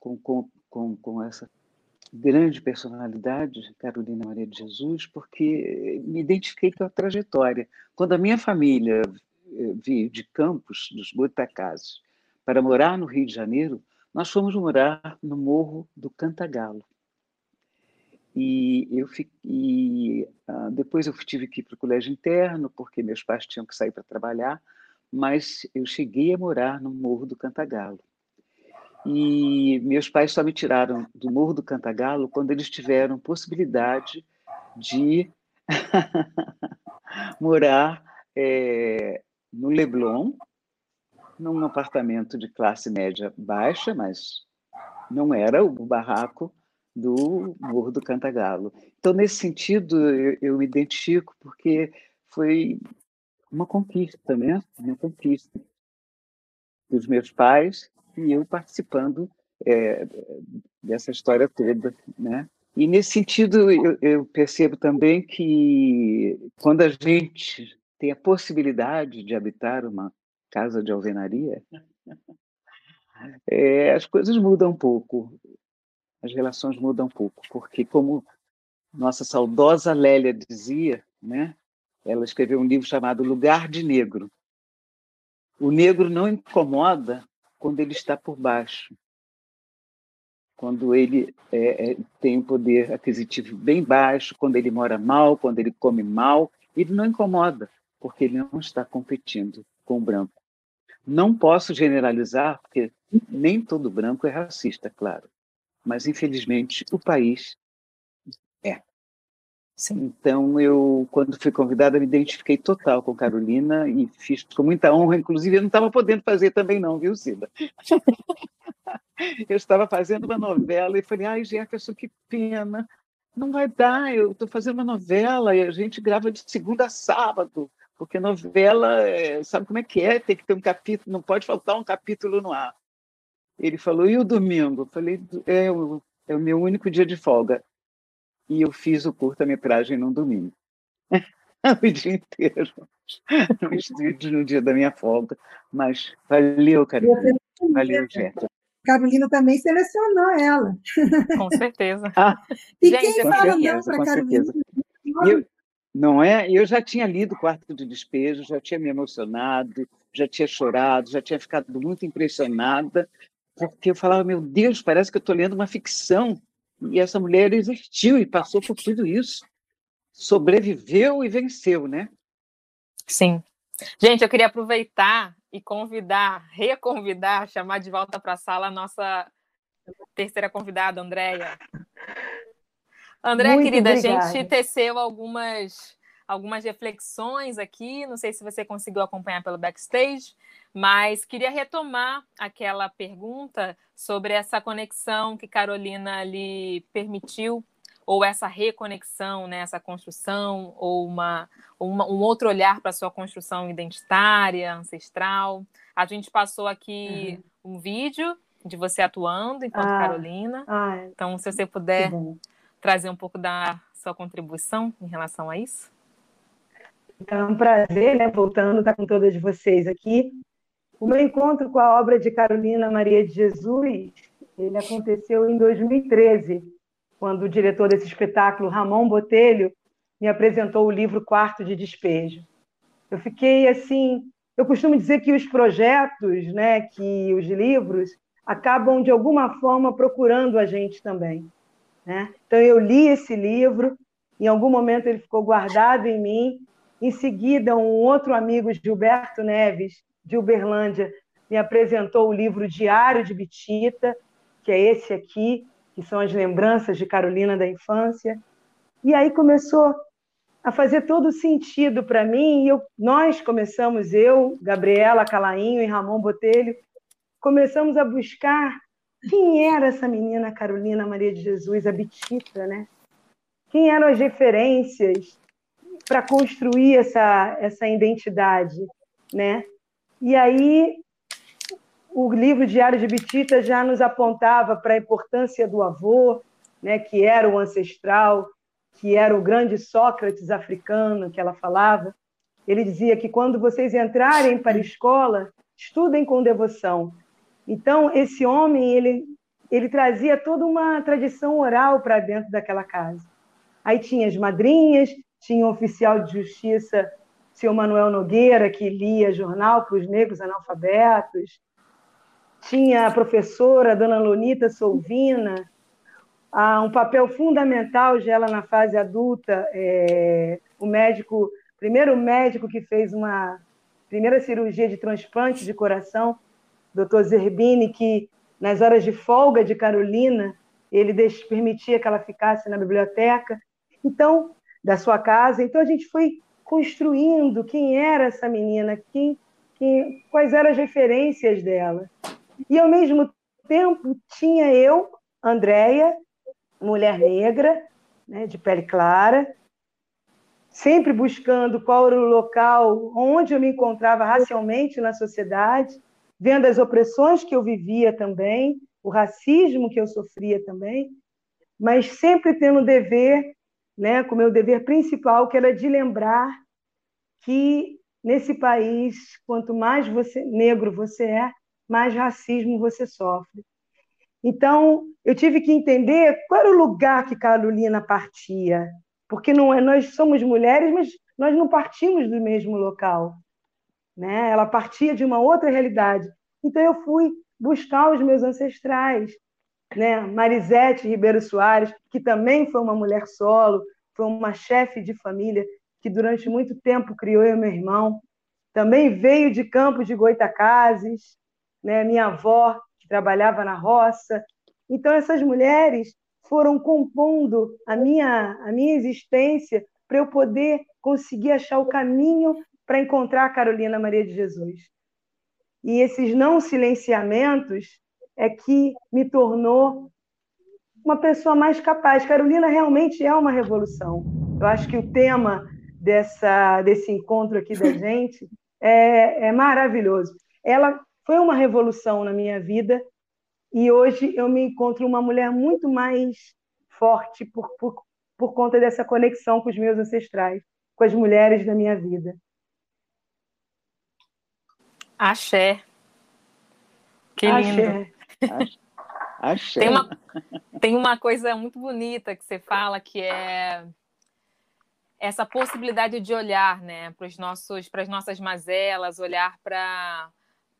com, com, com, com essa grande personalidade, Carolina Maria de Jesus, porque me identifiquei com a trajetória. Quando a minha família eh, veio de Campos, dos Boitacazes, para morar no Rio de Janeiro, nós fomos morar no Morro do Cantagalo. E eu fiquei, uh, depois eu tive que ir para o colégio interno, porque meus pais tinham que sair para trabalhar, mas eu cheguei a morar no Morro do Cantagalo. E meus pais só me tiraram do Morro do Cantagalo quando eles tiveram possibilidade de morar é, no Leblon, num apartamento de classe média baixa, mas não era o barraco do Morro do Cantagalo. Então, nesse sentido, eu, eu me identifico porque foi uma conquista, né? Uma conquista dos meus pais e eu participando é, dessa história toda, né? E nesse sentido eu, eu, percebo também que quando a gente tem a possibilidade de habitar uma casa de alvenaria, é, as coisas mudam um pouco, as relações mudam um pouco, porque como nossa saudosa Lélia dizia, né? Ela escreveu um livro chamado Lugar de Negro. O negro não incomoda quando ele está por baixo, quando ele é, é, tem um poder aquisitivo bem baixo, quando ele mora mal, quando ele come mal, ele não incomoda, porque ele não está competindo com o branco. Não posso generalizar, porque nem todo branco é racista, claro, mas infelizmente o país é. Sim. Então, eu, quando fui convidada, me identifiquei total com Carolina e fiz com muita honra. Inclusive, eu não estava podendo fazer também, não, viu, Cida? eu estava fazendo uma novela e falei, ai, Jefferson, que pena. Não vai dar, eu estou fazendo uma novela e a gente grava de segunda a sábado, porque novela, é, sabe como é que é? Tem que ter um capítulo, não pode faltar um capítulo no ar. Ele falou, e o domingo? Eu falei, é o, é o meu único dia de folga e eu fiz o curta-metragem no domingo. o dia inteiro, no estúdio, no dia da minha folga. Mas valeu, Carolina. Valeu, Jéssica. Carolina também selecionou ela. Com certeza. Ah, e Gente, quem fala certeza, não para Carolina? Eu, não é? Eu já tinha lido Quarto de Despejo, já tinha me emocionado, já tinha chorado, já tinha ficado muito impressionada, porque eu falava, meu Deus, parece que eu estou lendo uma ficção. E essa mulher existiu e passou por tudo isso. Sobreviveu e venceu, né? Sim. Gente, eu queria aproveitar e convidar, reconvidar, chamar de volta para a sala a nossa terceira convidada, Andréia. Andréia, querida, obrigada. a gente teceu algumas, algumas reflexões aqui, não sei se você conseguiu acompanhar pelo backstage, mas queria retomar aquela pergunta sobre essa conexão que Carolina lhe permitiu, ou essa reconexão, né, essa construção, ou uma, uma um outro olhar para a sua construção identitária, ancestral. A gente passou aqui uhum. um vídeo de você atuando enquanto ah, Carolina. Ah, então, se você puder trazer um pouco da sua contribuição em relação a isso. É um prazer, né, voltando, estar com todas vocês aqui. O meu encontro com a obra de Carolina Maria de Jesus, ele aconteceu em 2013, quando o diretor desse espetáculo, Ramon Botelho, me apresentou o livro Quarto de Despejo. Eu fiquei assim, eu costumo dizer que os projetos, né, que os livros acabam de alguma forma procurando a gente também, né? Então eu li esse livro, em algum momento ele ficou guardado em mim. Em seguida, um outro amigo, Gilberto Neves, de Uberlândia, me apresentou o livro Diário de Bitita, que é esse aqui, que são as lembranças de Carolina da infância. E aí começou a fazer todo sentido para mim. E eu, nós começamos, eu, Gabriela Calainho e Ramon Botelho, começamos a buscar quem era essa menina Carolina Maria de Jesus, a Bitita, né? Quem eram as referências para construir essa, essa identidade, né? E aí o livro Diário de Bitita já nos apontava para a importância do avô, né, que era o ancestral, que era o grande Sócrates africano que ela falava. Ele dizia que quando vocês entrarem para a escola, estudem com devoção. Então, esse homem, ele, ele trazia toda uma tradição oral para dentro daquela casa. Aí tinha as madrinhas, tinha o oficial de justiça seu Manuel Nogueira, que lia jornal para os negros analfabetos, tinha a professora Dona Lonita Solvina, um papel fundamental de ela na fase adulta, é, o médico, primeiro médico que fez uma primeira cirurgia de transplante de coração, Dr. Zerbini, que nas horas de folga de Carolina, ele permitia que ela ficasse na biblioteca, então, da sua casa. Então a gente foi construindo quem era essa menina, quem, que, quais eram as referências dela. E, ao mesmo tempo, tinha eu, Andréia, mulher negra, né, de pele clara, sempre buscando qual era o local onde eu me encontrava racialmente na sociedade, vendo as opressões que eu vivia também, o racismo que eu sofria também, mas sempre tendo o dever, né, como meu dever principal, que era de lembrar que nesse país, quanto mais você negro você é, mais racismo você sofre. Então, eu tive que entender qual era o lugar que Carolina partia, porque não é, nós somos mulheres, mas nós não partimos do mesmo local, né? Ela partia de uma outra realidade. Então eu fui buscar os meus ancestrais, né? Marisete Ribeiro Soares, que também foi uma mulher solo, foi uma chefe de família que durante muito tempo criou eu e meu irmão. Também veio de Campos de Goitacazes, né? Minha avó que trabalhava na roça. Então essas mulheres foram compondo a minha a minha existência para eu poder conseguir achar o caminho para encontrar a Carolina Maria de Jesus. E esses não silenciamentos é que me tornou uma pessoa mais capaz. Carolina realmente é uma revolução. Eu acho que o tema dessa, desse encontro aqui da gente é, é maravilhoso. Ela foi uma revolução na minha vida e hoje eu me encontro uma mulher muito mais forte por, por, por conta dessa conexão com os meus ancestrais, com as mulheres da minha vida. Axé. Que lindo. Axé. Axé. Tem, uma, tem uma coisa muito bonita que você fala que é essa possibilidade de olhar né, para as nossas mazelas, olhar para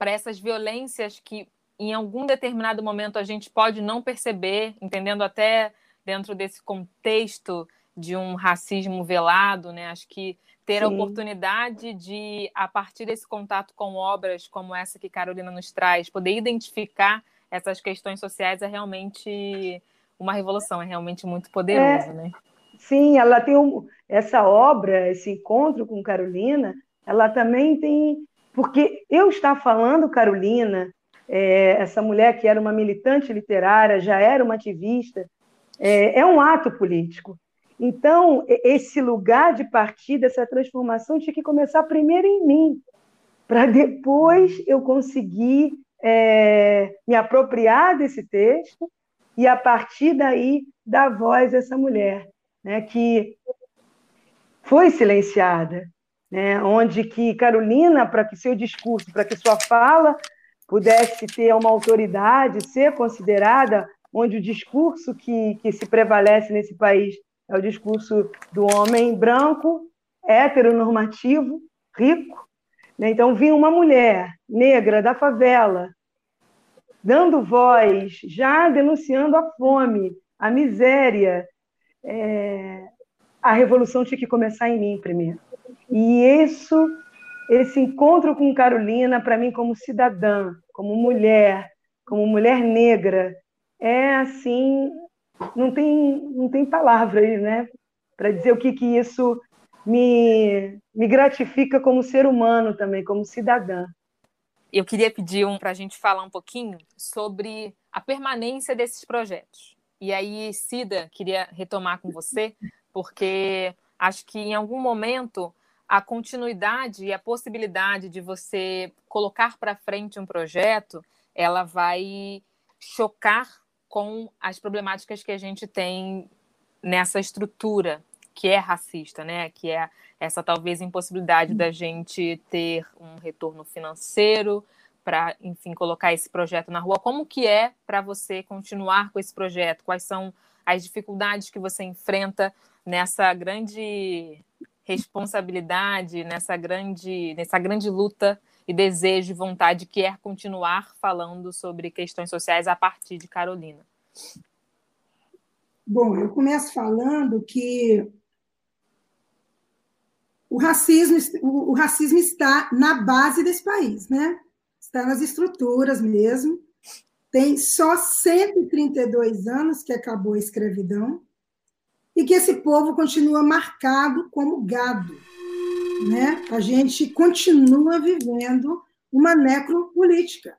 essas violências que em algum determinado momento a gente pode não perceber, entendendo até dentro desse contexto de um racismo velado, né? Acho que ter Sim. a oportunidade de, a partir desse contato com obras como essa que Carolina nos traz, poder identificar essas questões sociais é realmente uma revolução, é realmente muito poderoso, é, né? Sim, ela tem um, essa obra, esse encontro com Carolina, ela também tem, porque eu estar falando Carolina, é, essa mulher que era uma militante literária, já era uma ativista, é, é um ato político. Então, esse lugar de partida, essa transformação tinha que começar primeiro em mim, para depois eu conseguir é, me apropriar desse texto e, a partir daí, dar voz a essa mulher, né, que foi silenciada, né, onde que Carolina, para que seu discurso, para que sua fala pudesse ter uma autoridade, ser considerada, onde o discurso que, que se prevalece nesse país é o discurso do homem branco, heteronormativo, rico. Né? Então, vinha uma mulher negra da favela, dando voz, já denunciando a fome, a miséria. É... A revolução tinha que começar em mim primeiro. E isso, esse encontro com Carolina, para mim, como cidadã, como mulher, como mulher negra, é assim não tem, não tem palavras, né? Para dizer o que, que isso me, me gratifica como ser humano também, como cidadã. Eu queria pedir um, para a gente falar um pouquinho sobre a permanência desses projetos. E aí, Cida, queria retomar com você, porque acho que em algum momento a continuidade e a possibilidade de você colocar para frente um projeto, ela vai chocar com as problemáticas que a gente tem nessa estrutura que é racista, né? Que é essa talvez impossibilidade da gente ter um retorno financeiro para, enfim, colocar esse projeto na rua. Como que é para você continuar com esse projeto? Quais são as dificuldades que você enfrenta nessa grande responsabilidade, nessa grande, nessa grande luta e desejo e vontade que é continuar falando sobre questões sociais a partir de Carolina. Bom, eu começo falando que o racismo, o, racismo está na base desse país, né? Está nas estruturas mesmo. Tem só 132 anos que acabou a escravidão e que esse povo continua marcado como gado né? A gente continua vivendo uma necropolítica,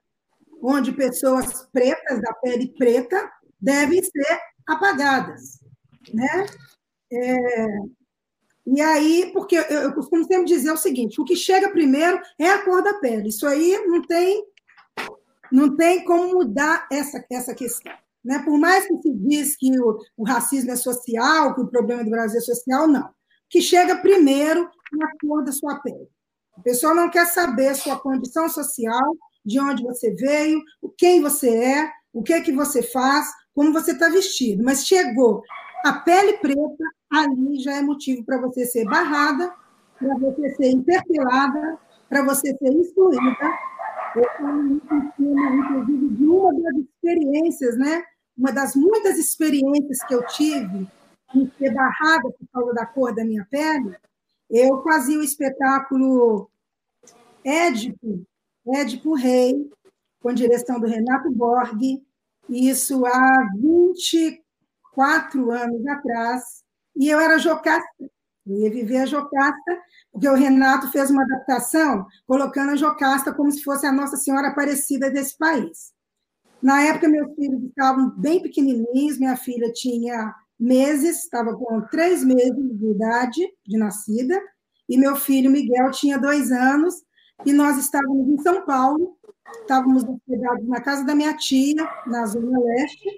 onde pessoas pretas, da pele preta, devem ser apagadas. Né? É, e aí, porque eu, eu costumo sempre dizer o seguinte: o que chega primeiro é a cor da pele. Isso aí não tem, não tem como mudar essa, essa questão. Né? Por mais que se diz que o, o racismo é social, que o problema do Brasil é social, não. O que chega primeiro a cor da sua pele. A pessoa não quer saber sua condição social, de onde você veio, quem você é, o que é que você faz, como você está vestido. Mas chegou a pele preta, ali já é motivo para você ser barrada, para você ser interpelada, para você ser excluída. Eu inclusive, de uma das experiências, né? uma das muitas experiências que eu tive em ser barrada por causa da cor da minha pele, eu fazia o espetáculo Édipo, Édipo Rei, com direção do Renato Borg, isso há 24 anos atrás, e eu era jocasta, eu ia viver a Jocasta, porque o Renato fez uma adaptação colocando a Jocasta como se fosse a Nossa Senhora Aparecida desse país. Na época, meus filhos estavam bem pequenininhos, minha filha tinha meses, estava com três meses de idade de nascida, e meu filho Miguel tinha dois anos, e nós estávamos em São Paulo, estávamos hospedados na casa da minha tia, na Zona Leste,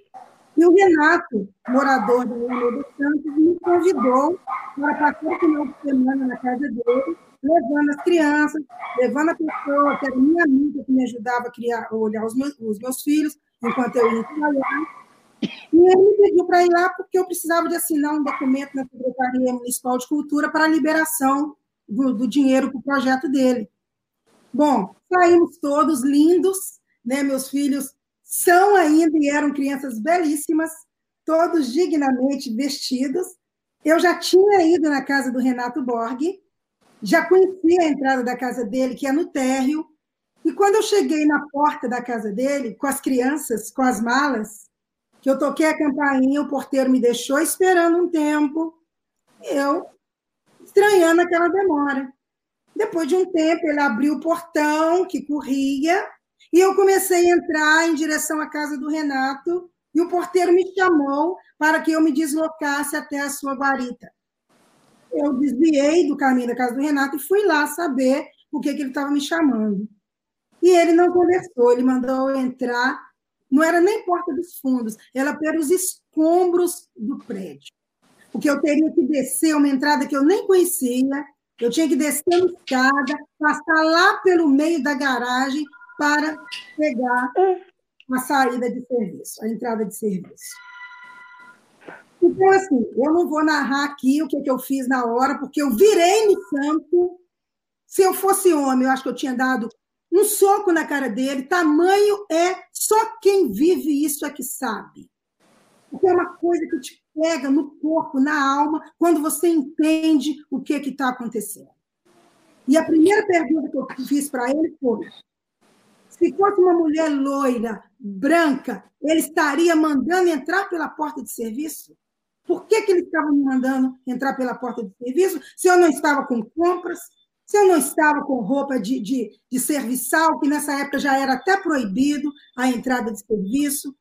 e o Renato, morador da Alameda Santos, me convidou para passar o final de semana na casa dele, levando as crianças, levando a pessoa que era minha amiga, que me ajudava a criar, olhar os meus, os meus filhos, enquanto eu ia trabalhar. E ele me pediu para ir lá porque eu precisava de assinar um documento na Secretaria Municipal de Cultura para a liberação do, do dinheiro para o projeto dele. Bom, saímos todos lindos, né? Meus filhos são ainda e eram crianças belíssimas, todos dignamente vestidos. Eu já tinha ido na casa do Renato Borg, já conhecia a entrada da casa dele, que é no térreo, e quando eu cheguei na porta da casa dele, com as crianças, com as malas, que eu toquei a campainha, o porteiro me deixou esperando um tempo, eu estranhando aquela demora. Depois de um tempo, ele abriu o portão que corria, e eu comecei a entrar em direção à casa do Renato, e o porteiro me chamou para que eu me deslocasse até a sua guarita eu desviei do caminho da casa do Renato e fui lá saber o que, que ele estava me chamando. E ele não conversou, ele mandou eu entrar, não era nem porta dos fundos, era pelos escombros do prédio. Porque eu teria que descer uma entrada que eu nem conhecia, eu tinha que descer uma escada, passar lá pelo meio da garagem para pegar a saída de serviço, a entrada de serviço. Então, assim, eu não vou narrar aqui o que, que eu fiz na hora, porque eu virei no santo. Se eu fosse homem, eu acho que eu tinha dado um soco na cara dele. Tamanho é só quem vive isso é que sabe. Porque é uma coisa que te pega no corpo, na alma, quando você entende o que está acontecendo. E a primeira pergunta que eu fiz para ele foi: se fosse uma mulher loira, branca, ele estaria mandando entrar pela porta de serviço? Por que, que eles estavam me mandando entrar pela porta de serviço se eu não estava com compras, se eu não estava com roupa de, de, de serviçal, que nessa época já era até proibido a entrada de serviço?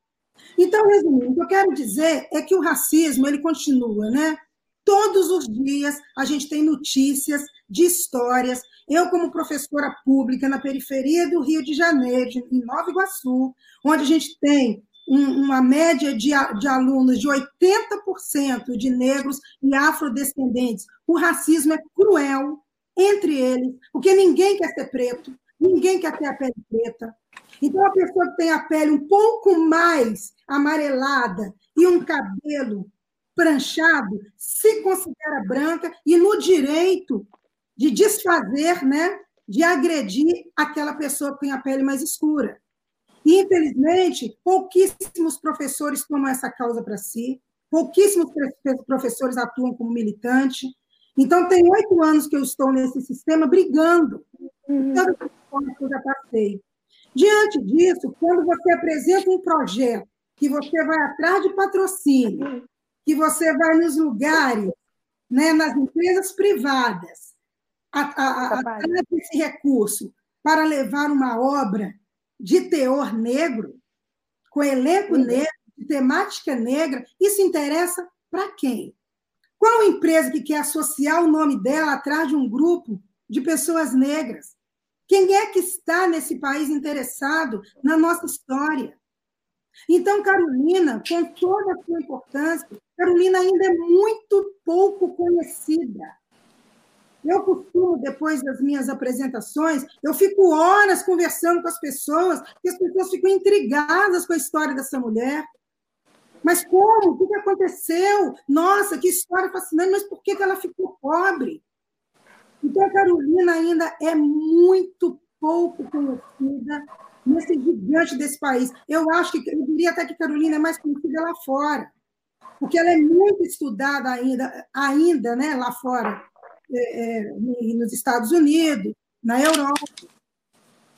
Então, resumindo, o que eu quero dizer é que o racismo ele continua, né? Todos os dias a gente tem notícias de histórias. Eu, como professora pública na periferia do Rio de Janeiro, em Nova Iguaçu, onde a gente tem um, uma média de, de alunos de 80% de negros e afrodescendentes. O racismo é cruel entre eles, porque ninguém quer ser preto, ninguém quer ter a pele preta. Então, a pessoa que tem a pele um pouco mais amarelada e um cabelo pranchado se considera branca e no direito de desfazer, né, de agredir aquela pessoa que tem a pele mais escura. E, infelizmente, pouquíssimos professores tomam essa causa para si, pouquíssimos professores atuam como militante. Então, tem oito anos que eu estou nesse sistema brigando. Uhum. Todas as formas que eu já passei. Diante disso, quando você apresenta um projeto, que você vai atrás de patrocínio, que você vai nos lugares, né, nas empresas privadas, atrás desse recurso, para levar uma obra de teor negro, com elenco uhum. negro, de temática negra, isso interessa para quem? Qual empresa que quer associar o nome dela atrás de um grupo de pessoas negras? Quem é que está nesse país interessado na nossa história? Então, Carolina, com toda a sua importância, Carolina ainda é muito pouco conhecida. Eu costumo, depois das minhas apresentações, eu fico horas conversando com as pessoas, e as pessoas ficam intrigadas com a história dessa mulher. Mas como? O que aconteceu? Nossa, que história fascinante, mas por que ela ficou pobre? Então, a Carolina ainda é muito pouco conhecida nesse gigante desse país. Eu acho que, eu diria até que Carolina é mais conhecida lá fora, porque ela é muito estudada ainda, ainda né, lá fora, é, é, nos Estados Unidos, na Europa.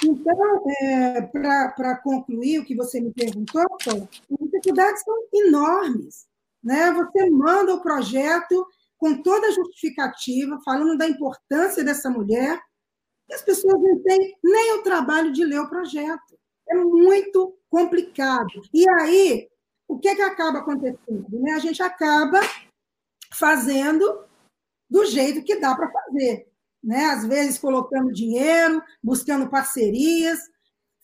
Então, é, para concluir o que você me perguntou, as dificuldades são enormes. Né? Você manda o projeto com toda a justificativa, falando da importância dessa mulher, e as pessoas não têm nem o trabalho de ler o projeto. É muito complicado. E aí, o que, é que acaba acontecendo? Né? A gente acaba fazendo do jeito que dá para fazer né? às vezes colocando dinheiro, buscando parcerias.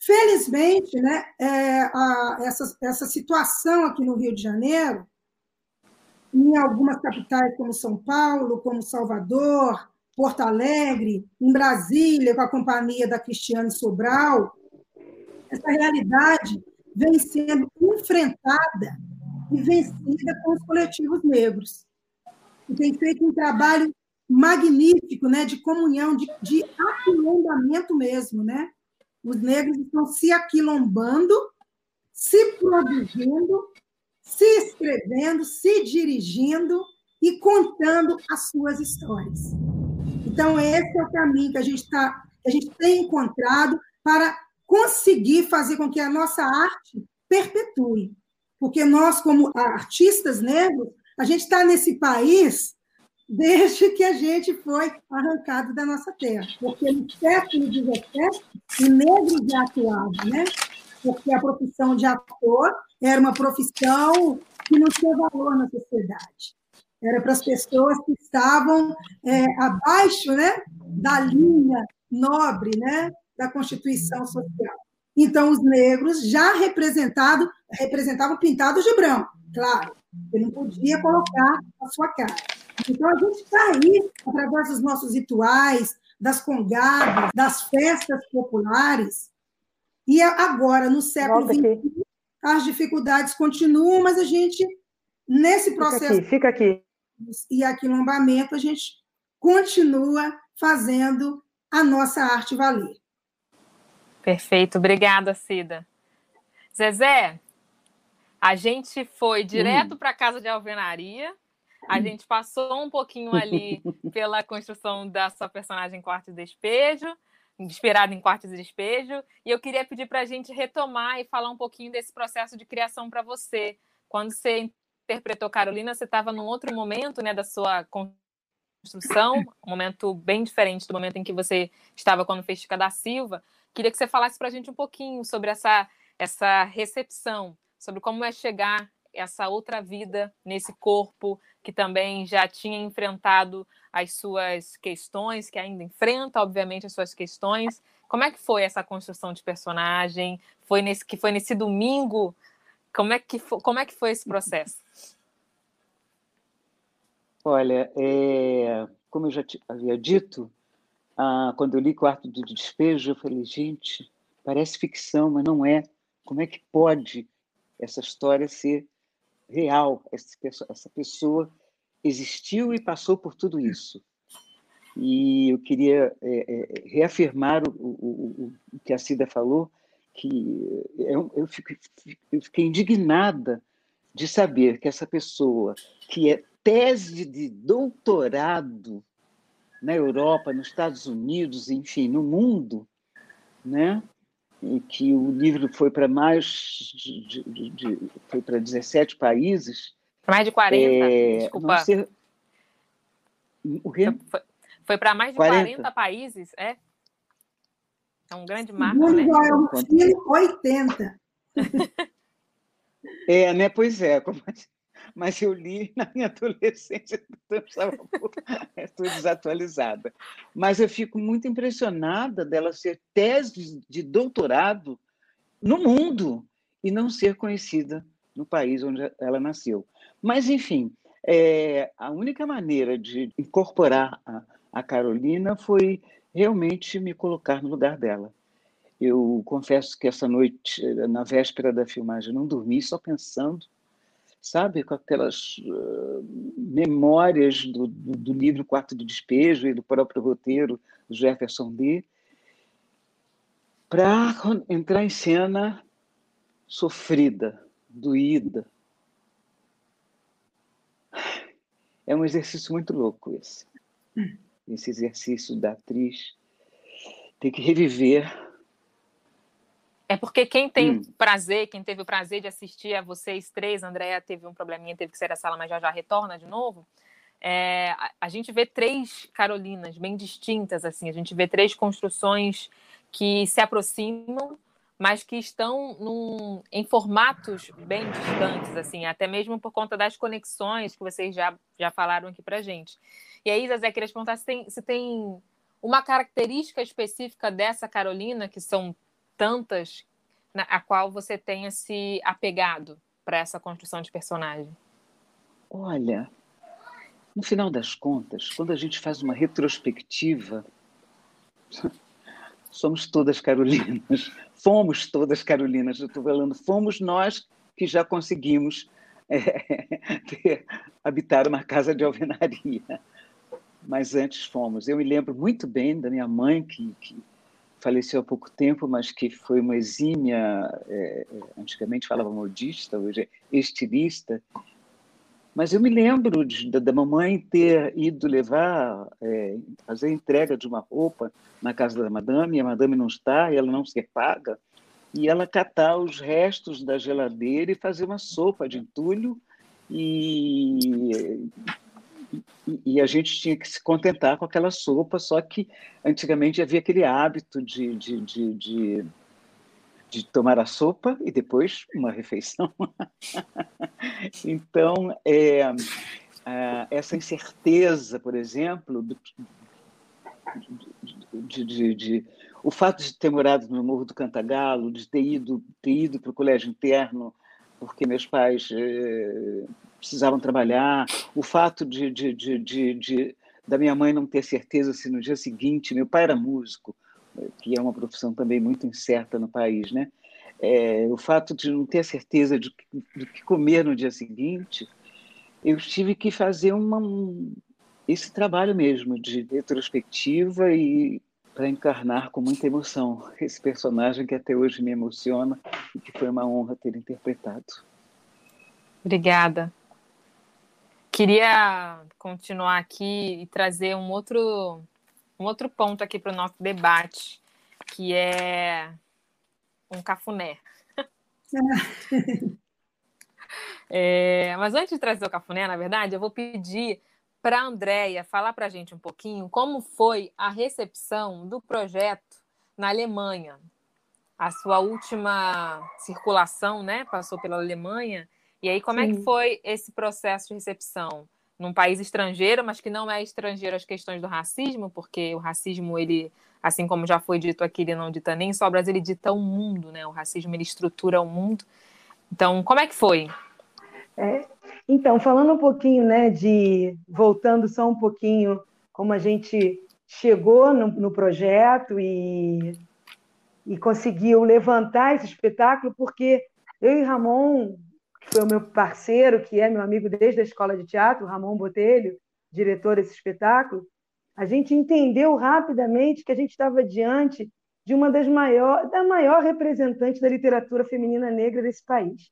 Felizmente, né, é, a, essa, essa situação aqui no Rio de Janeiro, em algumas capitais como São Paulo, como Salvador, Porto Alegre, em Brasília, com a companhia da Cristiane Sobral, essa realidade vem sendo enfrentada e vencida com os coletivos negros. E tem feito um trabalho magnífico, né, de comunhão, de, de aquilombamento mesmo, né? Os negros estão se aquilombando, se produzindo, se escrevendo, se dirigindo e contando as suas histórias. Então esse é o caminho que a gente tá, a gente tem encontrado para conseguir fazer com que a nossa arte perpetue, porque nós como artistas negros, a gente está nesse país desde que a gente foi arrancado da nossa terra. Porque no século XVII, o negro já atuava, né? Porque a profissão de ator era uma profissão que não tinha valor na sociedade. Era para as pessoas que estavam é, abaixo né, da linha nobre né, da Constituição Social. Então, os negros já representado, representavam pintados de branco, claro. Ele não podia colocar a sua cara. Então, a gente está aí, através dos nossos rituais, das congadas, das festas populares. E agora, no século XXI, as dificuldades continuam, mas a gente, nesse processo. Fica aqui, fica aqui. E aquilombamento, a gente continua fazendo a nossa arte valer. Perfeito, obrigada, Cida. Zezé, a gente foi direto hum. para a casa de alvenaria, a gente passou um pouquinho ali pela construção da sua personagem Quarto de Despejo, inspirada em Quarto de Despejo, e eu queria pedir para a gente retomar e falar um pouquinho desse processo de criação para você. Quando você interpretou Carolina, você estava num outro momento né, da sua construção, um momento bem diferente do momento em que você estava quando fez Chica da Silva. Queria que você falasse para a gente um pouquinho sobre essa, essa recepção, sobre como é chegar essa outra vida nesse corpo que também já tinha enfrentado as suas questões, que ainda enfrenta, obviamente, as suas questões. Como é que foi essa construção de personagem? Foi nesse que foi nesse domingo? Como é que foi, como é que foi esse processo? Olha, é, como eu já havia dito, ah, quando eu li Quarto de Despejo, eu falei, gente, parece ficção, mas não é. Como é que pode essa história ser real. Essa pessoa existiu e passou por tudo isso. E eu queria é, é, reafirmar o, o, o, que a Cida falou, que eu, eu, fico, eu fiquei indignada de saber que essa pessoa, que é tese de doutorado na Europa, nos Estados Unidos, enfim, no mundo, né? E que o livro foi para mais de, de, de, foi para 17 países. Mais de 40, é, desculpa. Ser... O quê? Foi, foi para mais de 40? 40 países, é? É um grande marco, né? Joel Filho, 80. É, né? Pois é, mas eu li na minha adolescência, então estou desatualizada. Mas eu fico muito impressionada dela ser tese de doutorado no mundo e não ser conhecida no país onde ela nasceu. Mas, enfim, é, a única maneira de incorporar a, a Carolina foi realmente me colocar no lugar dela. Eu confesso que essa noite, na véspera da filmagem, não dormi só pensando, sabe, com aquelas uh, memórias do, do, do, livro Quarto de Despejo e do próprio roteiro do Jefferson D. Para entrar em cena sofrida, doída. É um exercício muito louco esse. Esse exercício da atriz tem que reviver. É porque quem tem hum. prazer, quem teve o prazer de assistir a vocês três, Andréa teve um probleminha, teve que sair da sala, mas já já retorna de novo. É, a, a, gente vê três Carolinas bem distintas, assim, a gente vê três construções que se aproximam, mas que estão num, em formatos bem distantes, assim, até mesmo por conta das conexões que vocês já, já falaram aqui para gente. E aí, Zezé, queria te perguntar se tem, se tem uma característica específica dessa Carolina, que são tantas, na, a qual você tenha se apegado para essa construção de personagem. Olha, no final das contas, quando a gente faz uma retrospectiva, somos todas Carolinas, fomos todas Carolinas, eu estou falando, fomos nós que já conseguimos é, ter, habitar uma casa de alvenaria. Mas antes fomos. Eu me lembro muito bem da minha mãe, que, que faleceu há pouco tempo, mas que foi uma exímia, é, antigamente falava modista, hoje é estilista, mas eu me lembro de, da, da, mamãe ter ido levar, é, fazer a entrega de uma roupa na casa da madame, e a madame não está, e ela não se paga, e ela catar os restos da geladeira e fazer uma sopa de entulho, e, e, a gente tinha que se contentar com aquela sopa, só que antigamente havia aquele hábito de, de, de, de de tomar a sopa e depois uma refeição. então, é, essa incerteza, por exemplo, de, de, de, o fato de ter morado no Morro do Cantagalo, de ter ido, ter ido para o colégio interno, porque meus pais é, precisavam trabalhar, o fato de, de, de, de, da minha mãe não ter certeza se no dia seguinte, meu pai era músico, que é uma profissão também muito incerta no país, né? É, o fato de não ter certeza de, do que comer no dia seguinte, eu tive que fazer uma, esse trabalho mesmo de retrospectiva e para encarnar com muita emoção esse personagem que até hoje me emociona e que foi uma honra ter interpretado. Obrigada. Queria continuar aqui e trazer um outro um outro ponto aqui para o nosso debate, que é um cafuné. é, mas antes de trazer o cafuné, na verdade, eu vou pedir para a Andrea falar para a gente um pouquinho como foi a recepção do projeto na Alemanha. A sua última circulação, né, passou pela Alemanha. E aí, como Sim. é que foi esse processo de recepção? num país estrangeiro, mas que não é estrangeiro às questões do racismo, porque o racismo, ele, assim como já foi dito aqui, ele não dita nem só o Brasil, ele dita o mundo, né? O racismo, ele estrutura o mundo. Então, como é que foi? É, então, falando um pouquinho, né, de, voltando só um pouquinho, como a gente chegou no, no projeto e, e conseguiu levantar esse espetáculo, porque eu e Ramon foi o meu parceiro, que é meu amigo desde a escola de teatro, Ramon Botelho, diretor desse espetáculo, a gente entendeu rapidamente que a gente estava diante de uma das maiores, da maior representante da literatura feminina negra desse país.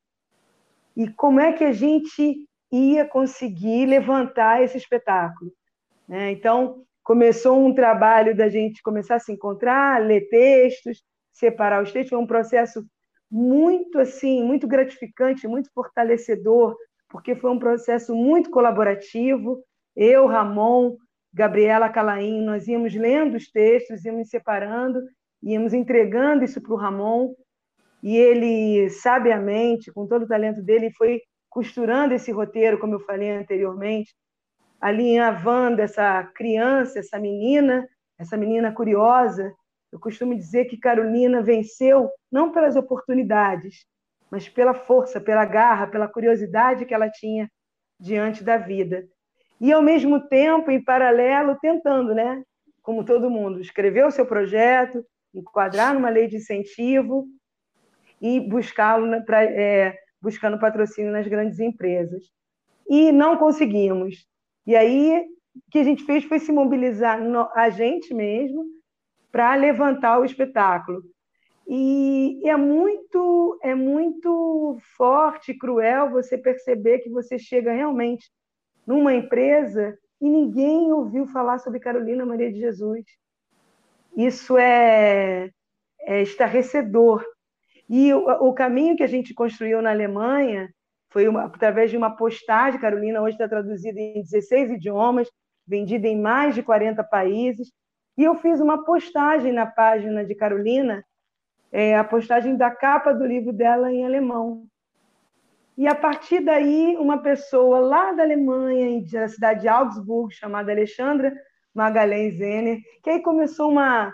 E como é que a gente ia conseguir levantar esse espetáculo? Né? Então, começou um trabalho da gente começar a se encontrar, ler textos, separar os textos, foi um processo muito assim, muito gratificante, muito fortalecedor, porque foi um processo muito colaborativo. Eu, Ramon, Gabriela Calaim, nós íamos lendo os textos, íamos separando íamos entregando isso para o Ramon, e ele, sabiamente, com todo o talento dele, foi costurando esse roteiro, como eu falei anteriormente, alinhavando essa criança, essa menina, essa menina curiosa. Eu costumo dizer que Carolina venceu não pelas oportunidades, mas pela força, pela garra, pela curiosidade que ela tinha diante da vida. E, ao mesmo tempo, em paralelo, tentando, né? Como todo mundo, escrever o seu projeto, enquadrar numa lei de incentivo e buscá-lo é, buscando patrocínio nas grandes empresas. E não conseguimos. E aí, o que a gente fez foi se mobilizar a gente mesmo para levantar o espetáculo. E é muito, é muito forte, cruel você perceber que você chega realmente numa empresa e ninguém ouviu falar sobre Carolina Maria de Jesus. Isso é, é estarrecedor. E o, o, caminho que a gente construiu na Alemanha foi uma, através de uma postagem. Carolina hoje está traduzida em 16 idiomas, vendida em mais de 40 países. E eu fiz uma postagem na página de Carolina, é, a postagem da capa do livro dela em alemão. E a partir daí, uma pessoa lá da Alemanha, da cidade de Augsburg, chamada Alexandra Magalhães Zener, que aí começou uma,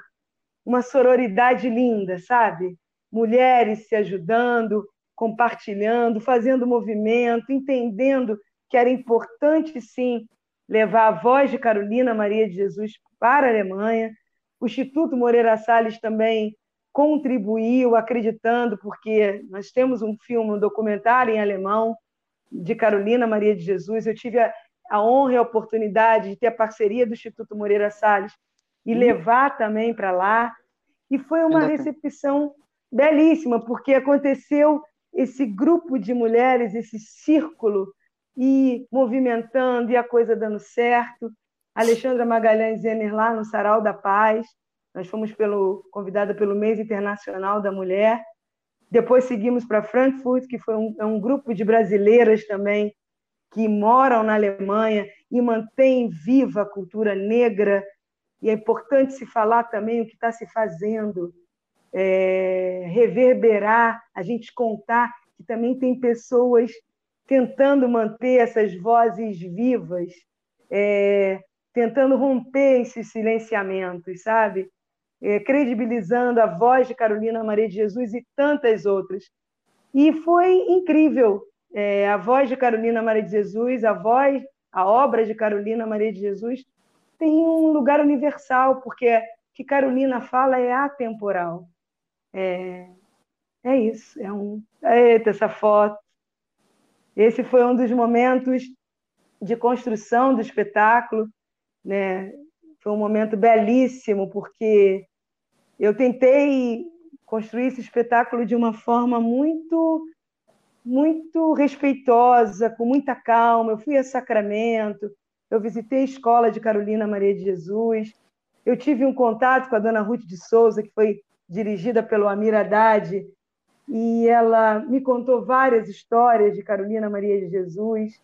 uma sororidade linda, sabe? Mulheres se ajudando, compartilhando, fazendo movimento, entendendo que era importante, sim, levar a voz de Carolina Maria de Jesus para a Alemanha. O Instituto Moreira Salles também contribuiu acreditando, porque nós temos um filme, um documentário em alemão de Carolina Maria de Jesus. Eu tive a, a honra e a oportunidade de ter a parceria do Instituto Moreira Salles e uhum. levar também para lá. E foi uma recepção belíssima, porque aconteceu esse grupo de mulheres, esse círculo, e movimentando, e a coisa dando certo. Alexandra Magalhães Zener lá no Sarau da Paz, nós fomos pelo, convidada pelo Mês Internacional da Mulher. Depois seguimos para Frankfurt, que foi um, é um grupo de brasileiras também que moram na Alemanha e mantém viva a cultura negra. E é importante se falar também o que está se fazendo, é, reverberar, a gente contar que também tem pessoas tentando manter essas vozes vivas, é, tentando romper esses silenciamentos, sabe? é, credibilizando a voz de Carolina Maria de Jesus e tantas outras. E foi incrível. É, a voz de Carolina Maria de Jesus, a voz, a obra de Carolina Maria de Jesus tem um lugar universal, porque o que Carolina fala é atemporal. É, é isso. É um, eita, essa foto. Esse foi um dos momentos de construção do espetáculo, né? Foi um momento belíssimo, porque eu tentei construir esse espetáculo de uma forma muito muito respeitosa, com muita calma. Eu fui a Sacramento, eu visitei a escola de Carolina Maria de Jesus, eu tive um contato com a dona Ruth de Souza, que foi dirigida pelo Amir Haddad, e ela me contou várias histórias de Carolina Maria de Jesus.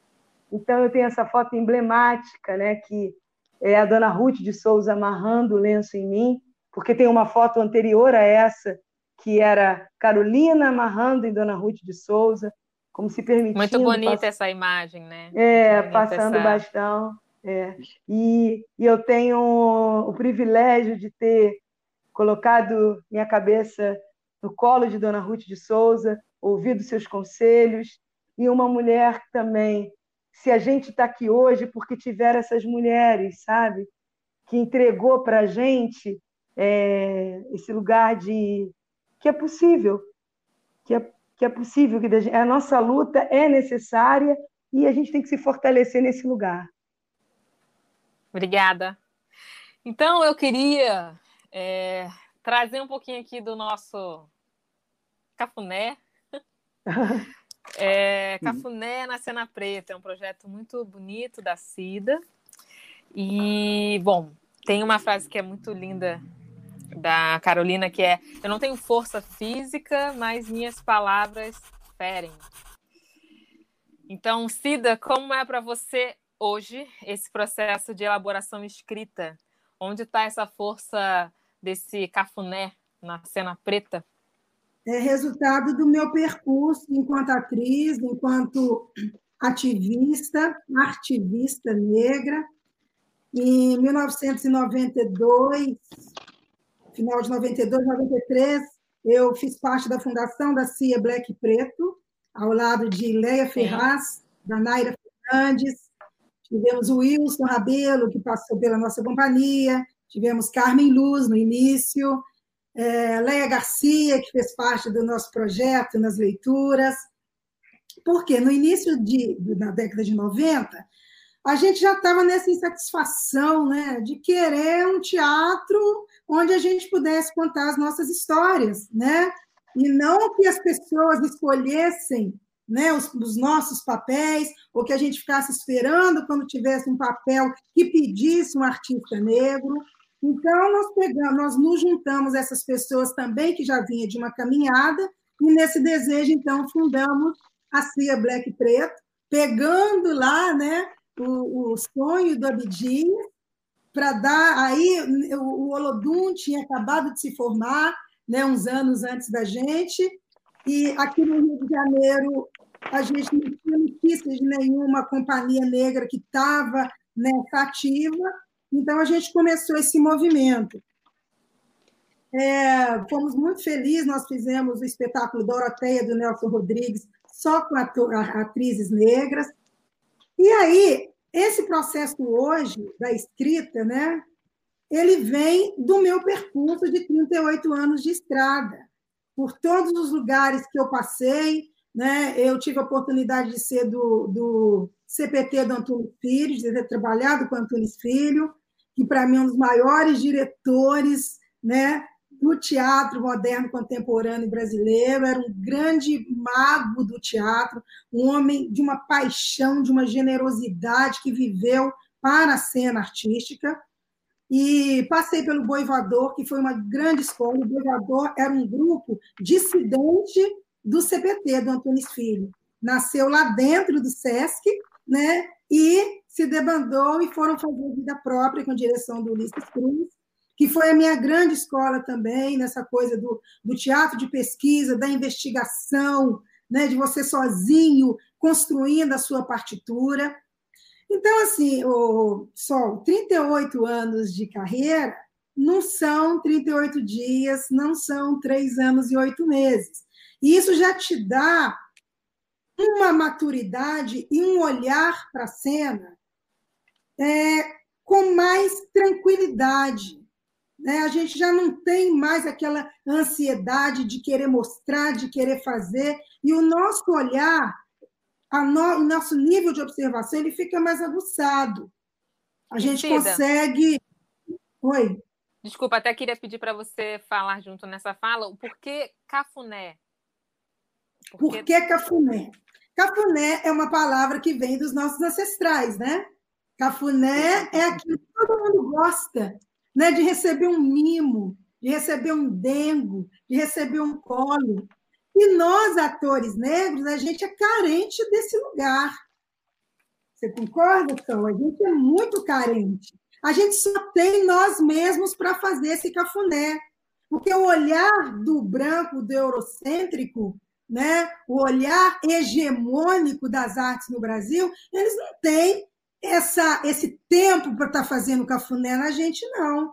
Então eu tenho essa foto emblemática, né, que é a dona Ruth de Souza amarrando o lenço em mim, porque tem uma foto anterior a essa, que era Carolina amarrando em Dona Ruth de Souza, como se permitindo... Muito bonita essa imagem, né? É, passando essa... bastão. É. E, e eu tenho o privilégio de ter colocado minha cabeça no colo de Dona Ruth de Souza, ouvido seus conselhos, e uma mulher também. Se a gente está aqui hoje porque tiveram essas mulheres, sabe? Que entregou para a gente é, esse lugar de que é possível, que é, que é possível, que a nossa luta é necessária e a gente tem que se fortalecer nesse lugar. Obrigada. Então, eu queria é, trazer um pouquinho aqui do nosso Cafuné. É, Cafuné na Cena Preta é um projeto muito bonito da Cida. E, bom, tem uma frase que é muito linda da Carolina, que é: Eu não tenho força física, mas minhas palavras ferem. Então, Cida, como é para você hoje esse processo de elaboração escrita? Onde está essa força desse cafuné na cena preta? É resultado do meu percurso enquanto atriz, enquanto ativista, artivista negra. Em 1992, final de 92, 93, eu fiz parte da fundação da CIA Black Preto, ao lado de Leia Ferraz, da Naira Fernandes, tivemos o Wilson Rabelo, que passou pela nossa companhia, tivemos Carmen Luz no início, é, Leia Garcia, que fez parte do nosso projeto nas leituras, porque no início de, da década de 90, a gente já estava nessa insatisfação né, de querer um teatro onde a gente pudesse contar as nossas histórias, né? e não que as pessoas escolhessem né, os, os, nossos papéis, ou que a gente ficasse esperando quando tivesse um papel que pedisse um artista negro. Então, nós pegamos, nós nos juntamos essas pessoas também que já vinha de uma caminhada, e nesse desejo, então, fundamos a CIA Black Preto, pegando lá né, o, o sonho do Abdias, para dar. Aí o, o Olodum tinha acabado de se formar, né, uns anos antes da gente, e aqui no Rio de Janeiro a gente não tinha notícias de nenhuma companhia negra que estava nessa ativa, então a gente começou esse movimento. É, fomos muito felizes, nós fizemos o espetáculo Doroteia, do Nelson Rodrigues, só com atrizes negras. E aí, esse processo hoje da escrita, né, ele vem do meu percurso de 38 anos de estrada. Por todos os lugares que eu passei, né, eu tive a oportunidade de ser do, do CPT do Antônio Filho, de ter trabalhado com o Antônio Filho, que para mim é um dos maiores diretores né, do teatro moderno contemporâneo brasileiro, era um grande mago do teatro, um homem de uma paixão, de uma generosidade que viveu para a cena artística. E passei pelo Boivador, que foi uma grande escola. O Boivador era um grupo dissidente do CPT, do Antônio Filho. Nasceu lá dentro do SESC, né? E se debandou e foram fazer vida própria com a direção do Ulisses Cruz que foi a minha grande escola também, nessa coisa do, do teatro de pesquisa, da investigação, né, de você sozinho construindo a sua partitura. Então, assim, o Sol, 38 anos de carreira não são 38 dias, não são três anos e oito meses. E isso já te dá uma maturidade e um olhar para a cena é, com mais tranquilidade. Né? A gente já não tem mais aquela ansiedade de querer mostrar, de querer fazer, e o nosso olhar, no, o nosso nível de observação, ele fica mais aguçado. A gente consegue. Oi. Desculpa, até queria pedir para você falar junto nessa fala o porquê cafuné. Por que cafuné? Cafuné é uma palavra que vem dos nossos ancestrais, né? Cafuné é aquilo que todo mundo gosta né, de receber um mimo, de receber um dengo, de receber um colo. E nós, atores negros, a gente é carente desse lugar. Você concorda, Tom? A gente é muito carente. A gente só tem nós mesmos para fazer esse cafuné. Porque o olhar do branco, do eurocêntrico, né, o olhar hegemônico das artes no Brasil, eles não têm essa, esse tempo para estar tá fazendo cafuné na gente, não.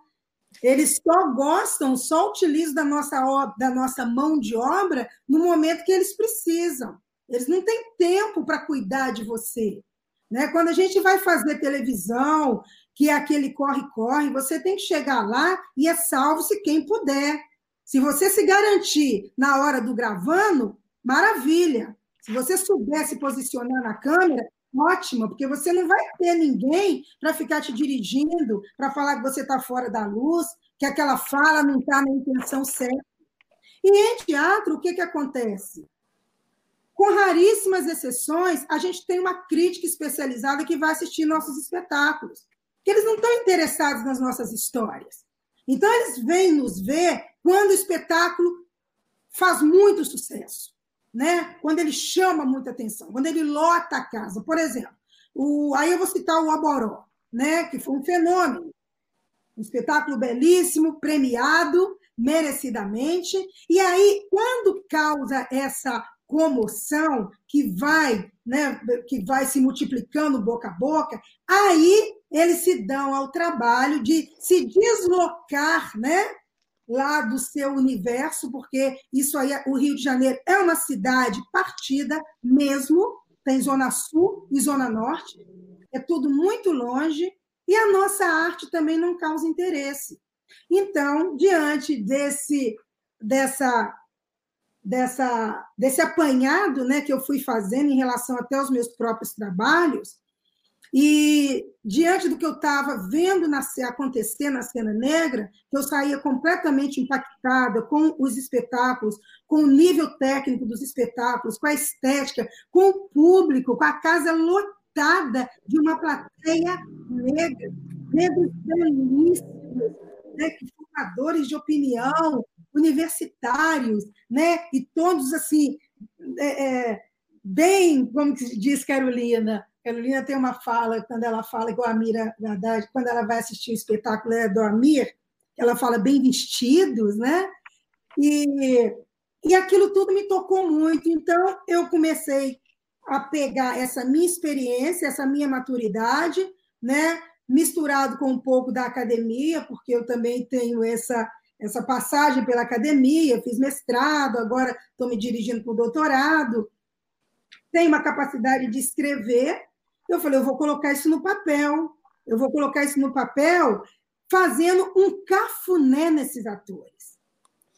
Eles só gostam, só utilizam da nossa, da nossa mão de obra no momento que eles precisam. Eles não têm tempo para cuidar de você. Né? Quando a gente vai fazer televisão, que é aquele corre-corre, você tem que chegar lá e é salvo-se quem puder. Se você se garantir na hora do gravando, maravilha. Se você souber se posicionar na câmera, ótima, porque você não vai ter ninguém para ficar te dirigindo, para falar que você está fora da luz, que aquela fala não está na intenção certa. E em teatro, o que, que acontece? Com raríssimas exceções, a gente tem uma crítica especializada que vai assistir nossos espetáculos, que eles não estão interessados nas nossas histórias. Então, eles vêm nos ver quando o espetáculo faz muito sucesso né? quando ele chama muita atenção, quando ele lota a casa. Por exemplo, o, aí eu vou citar o Aboró, né? que foi um fenômeno. Um espetáculo belíssimo, premiado, merecidamente. E aí, quando causa essa comoção que vai, né, que vai se multiplicando boca a boca, aí eles se dão ao trabalho de se deslocar, né, lá do seu universo, porque isso aí, o Rio de Janeiro é uma cidade partida mesmo, tem zona sul e zona norte, é tudo muito longe, e a nossa arte também não causa interesse. Então, diante desse dessa dessa desse apanhado, né, que eu fui fazendo em relação até aos meus próprios trabalhos, e diante do que eu estava vendo nascer, acontecer na cena negra, eu saía completamente impactada com os espetáculos, com o nível técnico dos espetáculos, com a estética, com o público, com a casa lotada de uma plateia negra, negros belíssimos, né, formadores de opinião, universitários, né, e todos assim, é, é, bem, como diz Carolina, Carolina tem uma fala, quando ela fala, igual a Mira Verdade, quando ela vai assistir o espetáculo é do Amir, ela fala bem vestidos, né? E, e aquilo tudo me tocou muito. Então, eu comecei a pegar essa minha experiência, essa minha maturidade, né? misturado com um pouco da academia, porque eu também tenho essa, essa passagem pela academia, fiz mestrado, agora estou me dirigindo para o doutorado, tenho uma capacidade de escrever, eu falei, eu vou colocar isso no papel. Eu vou colocar isso no papel fazendo um cafuné nesses atores.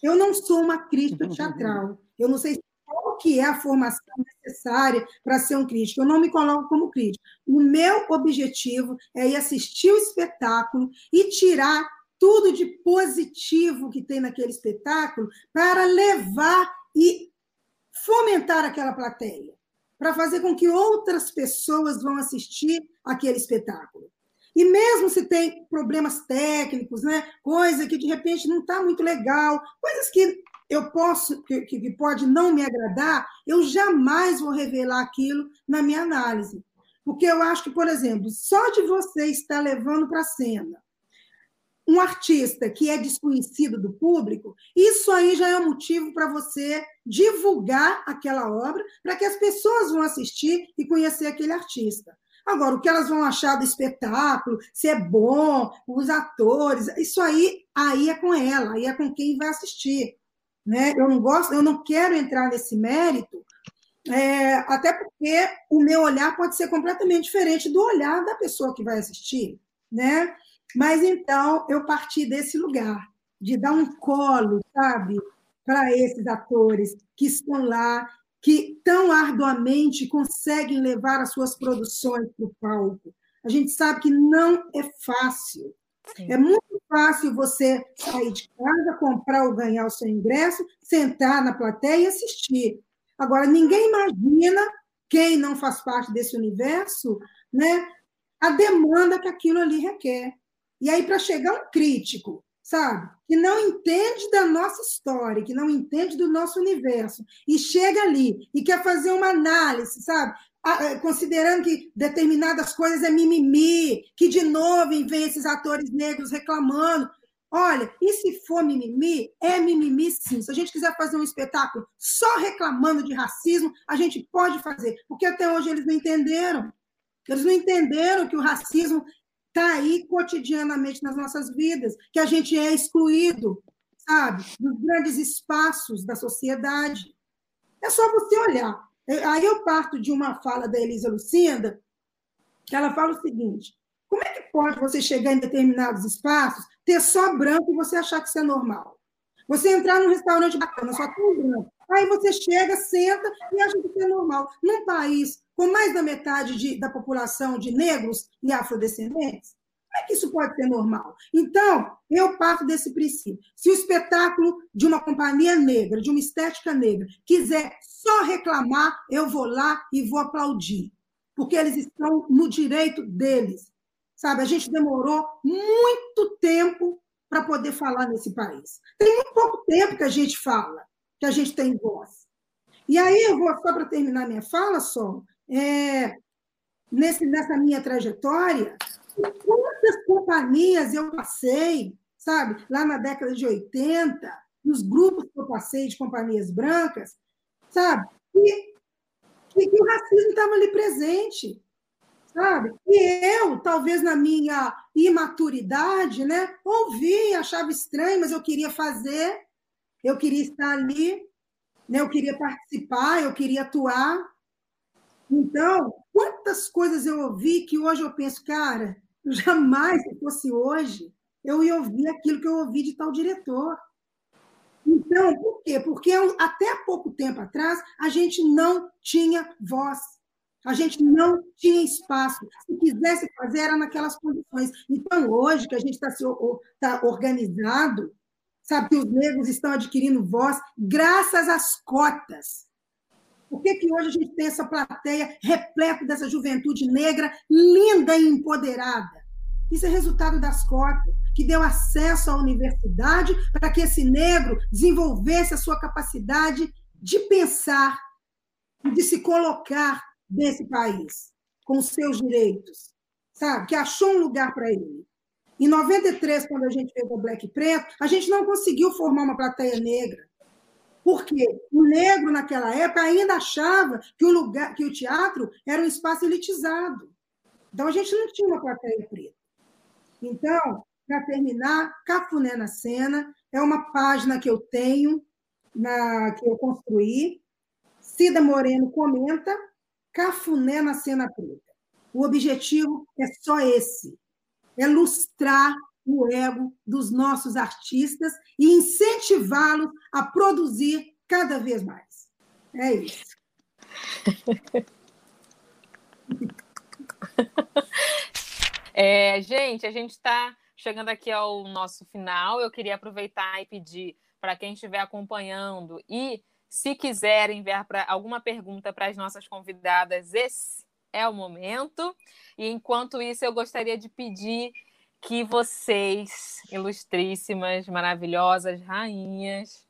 Eu não sou uma crítica teatral. Eu não sei qual que é a formação necessária para ser um crítico. Eu não me coloco como crítico. O meu objetivo é ir assistir o espetáculo e tirar tudo de positivo que tem naquele espetáculo para levar e fomentar aquela plateia para fazer com que outras pessoas vão assistir aquele espetáculo. E mesmo se tem problemas técnicos, né, coisa que de repente não está muito legal, coisas que eu posso, que, que pode não me agradar, eu jamais vou revelar aquilo na minha análise. Porque eu acho que, por exemplo, só de você estar levando para a cena um artista que é desconhecido do público, isso aí já é um motivo para você divulgar aquela obra, para que as pessoas vão assistir e conhecer aquele artista. Agora, o que elas vão achar do espetáculo, se é bom, os atores, isso aí, aí é com ela, aí é com quem vai assistir. Né? Eu não gosto, eu não quero entrar nesse mérito, é, até porque o meu olhar pode ser completamente diferente do olhar da pessoa que vai assistir, né? Mas então eu parti desse lugar, de dar um colo, sabe, para esses atores que estão lá, que tão arduamente conseguem levar as suas produções para o palco. A gente sabe que não é fácil. Sim. É muito fácil você sair de casa, comprar ou ganhar o seu ingresso, sentar na plateia e assistir. Agora, ninguém imagina, quem não faz parte desse universo, né, a demanda que aquilo ali requer. E aí, para chegar um crítico, sabe, que não entende da nossa história, que não entende do nosso universo, e chega ali e quer fazer uma análise, sabe, eh, considerando que determinadas coisas é mimimi, que de novo vem esses atores negros reclamando. Olha, e se for mimimi, é mimimi sim. Se a gente quiser fazer um espetáculo só reclamando de racismo, a gente pode fazer, porque até hoje eles não entenderam. Eles não entenderam que o racismo está aí cotidianamente nas nossas vidas, que a gente é excluído, sabe, dos grandes espaços da sociedade. É só você olhar. É, aí eu parto de uma fala da Elisa Lucinda, que ela fala o seguinte: como é que pode você chegar em determinados espaços, ter só branco e você achar que isso é normal? Você entrar num restaurante bacana, só tem branco. Aí você chega, senta e acha que é normal. Num país com mais da metade de, da população de negros e afrodescendentes? Como é que isso pode ser normal? Então, eu parto desse princípio. Se o espetáculo de uma companhia negra, de uma estética negra, quiser só reclamar, eu vou lá e vou aplaudir, porque eles estão no direito deles. Sabe, a gente demorou muito tempo para poder falar nesse país. Tem muito pouco tempo que a gente fala, que a gente tem voz. E aí eu vou, só para terminar minha fala, só, é, nesse, nessa minha trajetória, quantas companhias eu passei, sabe? Lá na década de 80, nos grupos que eu passei de companhias brancas, sabe? E, e que o racismo estava ali presente, sabe? E eu, talvez na minha imaturidade, né, ouvi, achava estranho, mas eu queria fazer, eu queria estar ali, né, eu queria participar, eu queria atuar. Então, quantas coisas eu ouvi que hoje eu penso, cara, jamais, se fosse hoje, eu ia ouvir aquilo que eu ouvi de tal diretor. Então, por quê? Porque até pouco tempo atrás a gente não tinha voz, a gente não tinha espaço. Se quisesse fazer, era naquelas condições. Então, hoje que a gente está tá organizado, sabe que os negros estão adquirindo voz graças às cotas. Por que, que hoje a gente tem essa plateia repleta dessa juventude negra, linda e empoderada? Isso é resultado das cotas, que deu acesso à universidade para que esse negro desenvolvesse a sua capacidade de pensar e de se colocar nesse país, com seus direitos, sabe? Que achou um lugar para ele. Em 93, quando a gente fez o Black Preto, a gente não conseguiu formar uma plateia negra. Porque o negro, naquela época, ainda achava que o, lugar, que o teatro era um espaço elitizado. Então, a gente não tinha uma plateia preta. Então, para terminar, Cafuné na Cena é uma página que eu tenho, na, que eu construí. Cida Moreno comenta, Cafuné na Cena Preta. O objetivo é só esse: é lustrar o ego dos nossos artistas e incentivá-los a produzir cada vez mais. É isso. É, gente, a gente está chegando aqui ao nosso final. Eu queria aproveitar e pedir para quem estiver acompanhando e se quiserem enviar pra, alguma pergunta para as nossas convidadas, esse é o momento. E enquanto isso, eu gostaria de pedir que vocês, ilustríssimas, maravilhosas, rainhas,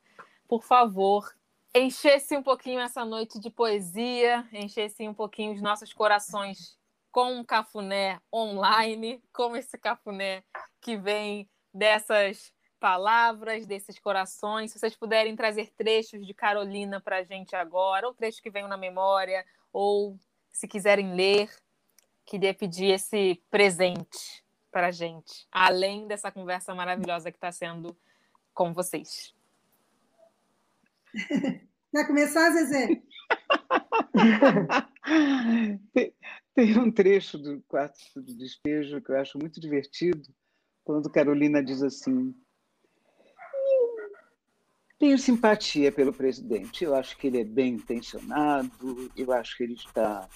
por favor, enchessem um pouquinho essa noite de poesia, enchessem um pouquinho os nossos corações com um cafuné online, como esse cafuné que vem dessas palavras, desses corações. Se vocês puderem trazer trechos de Carolina para a gente agora, ou trechos que venham na memória, ou se quiserem ler, queria pedir esse presente para a gente, além dessa conversa maravilhosa que está sendo com vocês. Quer começar, Zezé? Tem um trecho do quarto do despejo que eu acho muito divertido, quando Carolina diz assim: tenho simpatia pelo presidente. Eu acho que ele é bem intencionado, eu acho que ele está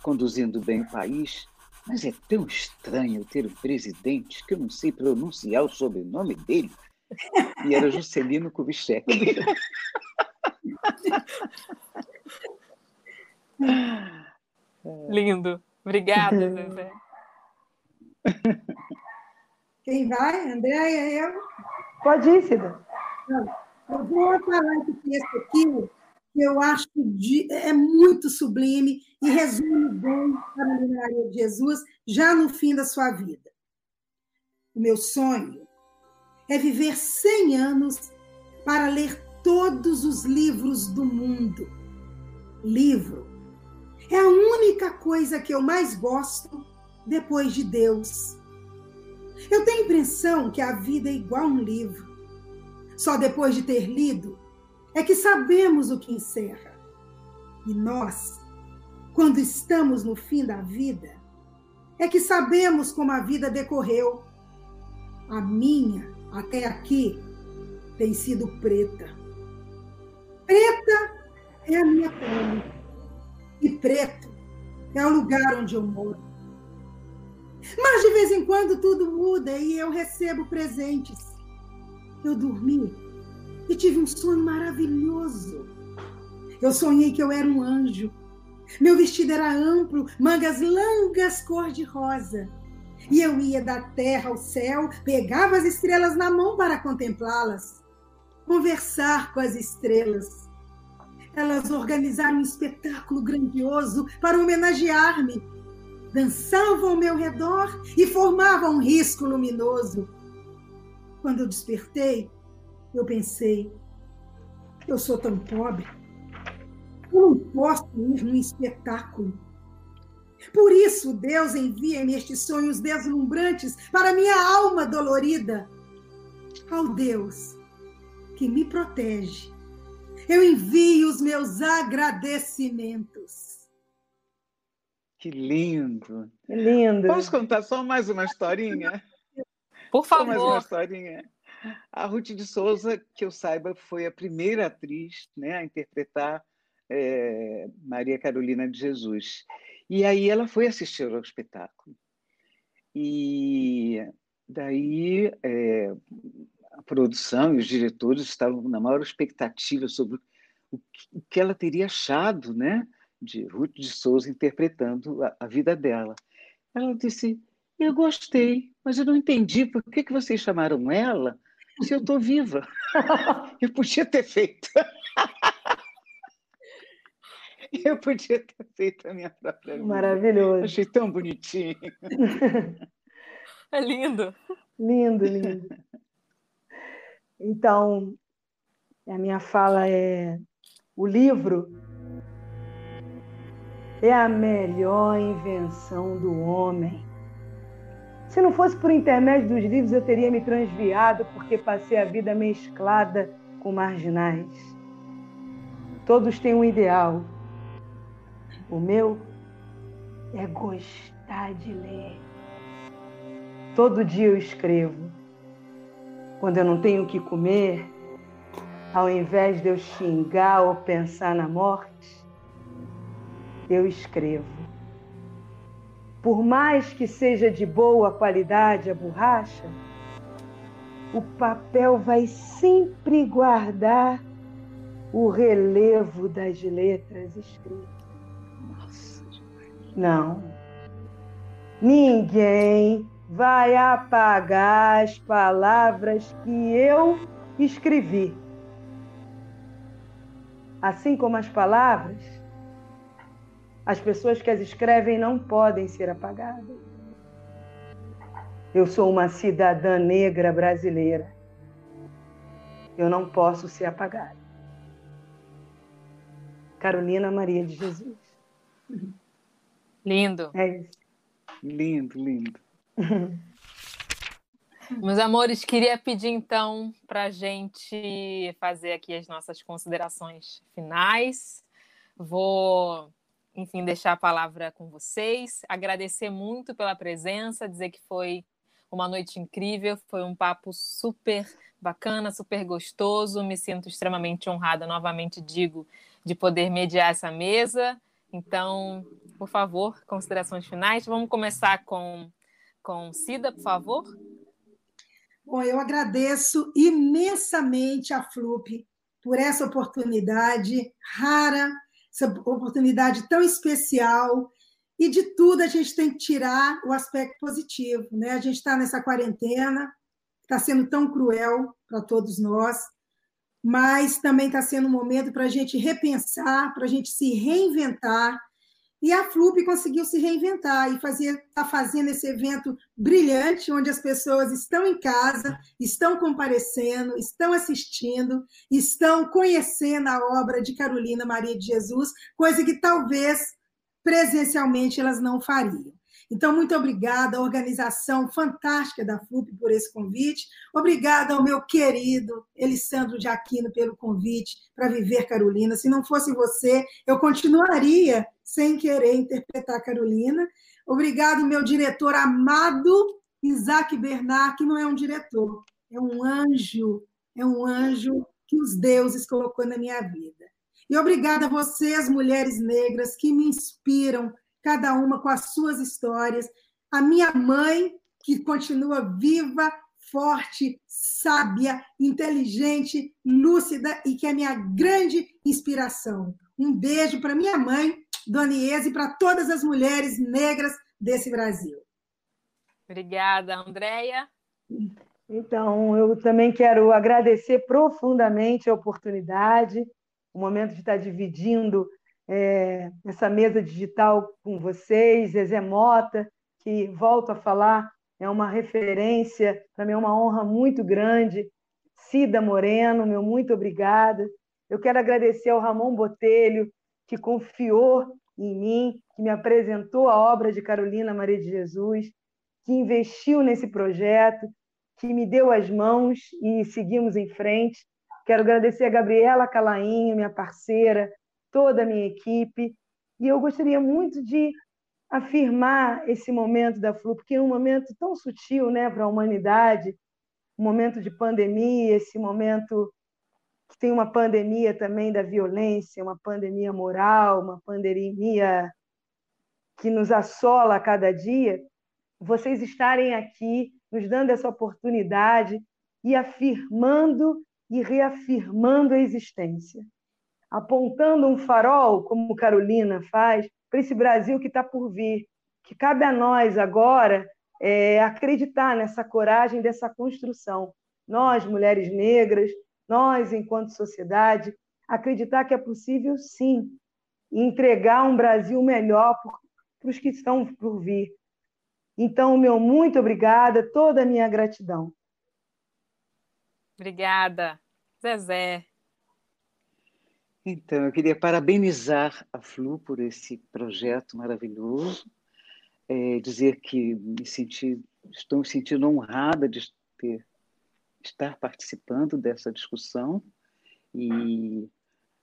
conduzindo bem o país, mas é tão estranho ter um presidente que eu não sei pronunciar o sobrenome dele. E era Juscelino Kubitschek. Lindo. Obrigada, Zezé. Quem vai? Andréia, eu? Pode ir, Cida. Eu vou falar esse texto aqui, que eu acho que é muito sublime e resume bem a Maria de Jesus já no fim da sua vida. O meu sonho é viver 100 anos para ler todos os livros do mundo. Livro é a única coisa que eu mais gosto depois de Deus. Eu tenho a impressão que a vida é igual um livro. Só depois de ter lido é que sabemos o que encerra. E nós, quando estamos no fim da vida, é que sabemos como a vida decorreu. A minha, até aqui, tem sido preta. Preta é a minha pele e preto é o lugar onde eu moro. Mas de vez em quando tudo muda e eu recebo presentes. Eu dormi e tive um sonho maravilhoso. Eu sonhei que eu era um anjo. Meu vestido era amplo, mangas longas cor-de-rosa. E eu ia da terra ao céu, pegava as estrelas na mão para contemplá-las, conversar com as estrelas elas organizaram um espetáculo grandioso para homenagear-me. Dançavam ao meu redor e formavam um risco luminoso. Quando eu despertei, eu pensei: eu sou tão pobre, eu não posso ir num espetáculo. Por isso, Deus envia-me estes sonhos deslumbrantes para minha alma dolorida. Ao Deus que me protege, eu envio os meus agradecimentos. Que lindo! Que lindo! Posso contar só mais uma historinha? Por favor. Só mais uma historinha. A Ruth de Souza, que eu saiba, foi a primeira atriz né, a interpretar é, Maria Carolina de Jesus. E aí ela foi assistir ao espetáculo. E daí é, a produção e os diretores estavam na maior expectativa sobre o que ela teria achado né, de Ruth de Souza interpretando a, a vida dela. Ela disse: Eu gostei, mas eu não entendi por que, que vocês chamaram ela se eu estou viva. eu podia ter feito. eu podia ter feito a minha própria vida. Maravilhoso. Achei tão bonitinho. É lindo. Lindo, lindo. Então, a minha fala é: o livro é a melhor invenção do homem. Se não fosse por intermédio dos livros, eu teria me transviado, porque passei a vida mesclada com marginais. Todos têm um ideal. O meu é gostar de ler. Todo dia eu escrevo. Quando eu não tenho o que comer, ao invés de eu xingar ou pensar na morte, eu escrevo. Por mais que seja de boa qualidade a borracha, o papel vai sempre guardar o relevo das letras escritas. Nossa, Não. Ninguém vai apagar as palavras que eu escrevi. Assim como as palavras, as pessoas que as escrevem não podem ser apagadas. Eu sou uma cidadã negra brasileira. Eu não posso ser apagada. Carolina Maria de Jesus. Lindo. É isso. Lindo, lindo. Meus amores, queria pedir então para a gente fazer aqui as nossas considerações finais. Vou, enfim, deixar a palavra com vocês, agradecer muito pela presença, dizer que foi uma noite incrível, foi um papo super bacana, super gostoso. Me sinto extremamente honrada, novamente digo, de poder mediar essa mesa. Então, por favor, considerações finais. Vamos começar com, com Cida, por favor. Bom, eu agradeço imensamente a FLUP por essa oportunidade rara, essa oportunidade tão especial. E de tudo a gente tem que tirar o aspecto positivo. Né? A gente está nessa quarentena, está sendo tão cruel para todos nós, mas também está sendo um momento para a gente repensar, para a gente se reinventar e a FLUP conseguiu se reinventar e está fazendo esse evento brilhante, onde as pessoas estão em casa, estão comparecendo, estão assistindo, estão conhecendo a obra de Carolina Maria de Jesus, coisa que talvez presencialmente elas não fariam. Então, muito obrigada à organização fantástica da FLUP por esse convite. Obrigada ao meu querido Elisandro de Aquino pelo convite para Viver Carolina. Se não fosse você, eu continuaria sem querer interpretar Carolina. Obrigado, meu diretor amado Isaac Bernard, que não é um diretor, é um anjo, é um anjo que os deuses colocou na minha vida. E obrigada a vocês, mulheres negras, que me inspiram cada uma com as suas histórias. A minha mãe, que continua viva, forte, sábia, inteligente, lúcida e que é minha grande inspiração. Um beijo para minha mãe, Dona Ies, e para todas as mulheres negras desse Brasil. Obrigada, Andréia. Então, eu também quero agradecer profundamente a oportunidade, o momento de estar dividindo é, essa mesa digital com vocês, Zezé Mota, que volto a falar, é uma referência, para mim é uma honra muito grande. Cida Moreno, meu muito obrigada. Eu quero agradecer ao Ramon Botelho, que confiou em mim, que me apresentou a obra de Carolina Maria de Jesus, que investiu nesse projeto, que me deu as mãos e seguimos em frente. Quero agradecer a Gabriela Calainho, minha parceira, toda a minha equipe. E eu gostaria muito de afirmar esse momento da Flu, porque é um momento tão sutil né, para a humanidade, um momento de pandemia, esse momento que tem uma pandemia também da violência, uma pandemia moral, uma pandemia que nos assola a cada dia, vocês estarem aqui nos dando essa oportunidade e afirmando e reafirmando a existência, apontando um farol, como Carolina faz, para esse Brasil que está por vir, que cabe a nós agora é, acreditar nessa coragem dessa construção. Nós, mulheres negras, nós, enquanto sociedade, acreditar que é possível, sim, entregar um Brasil melhor para os que estão por vir. Então, meu muito obrigada, toda a minha gratidão. Obrigada. Zezé. Então, eu queria parabenizar a Flu por esse projeto maravilhoso, é, dizer que me senti, estou me sentindo honrada de ter, estar participando dessa discussão e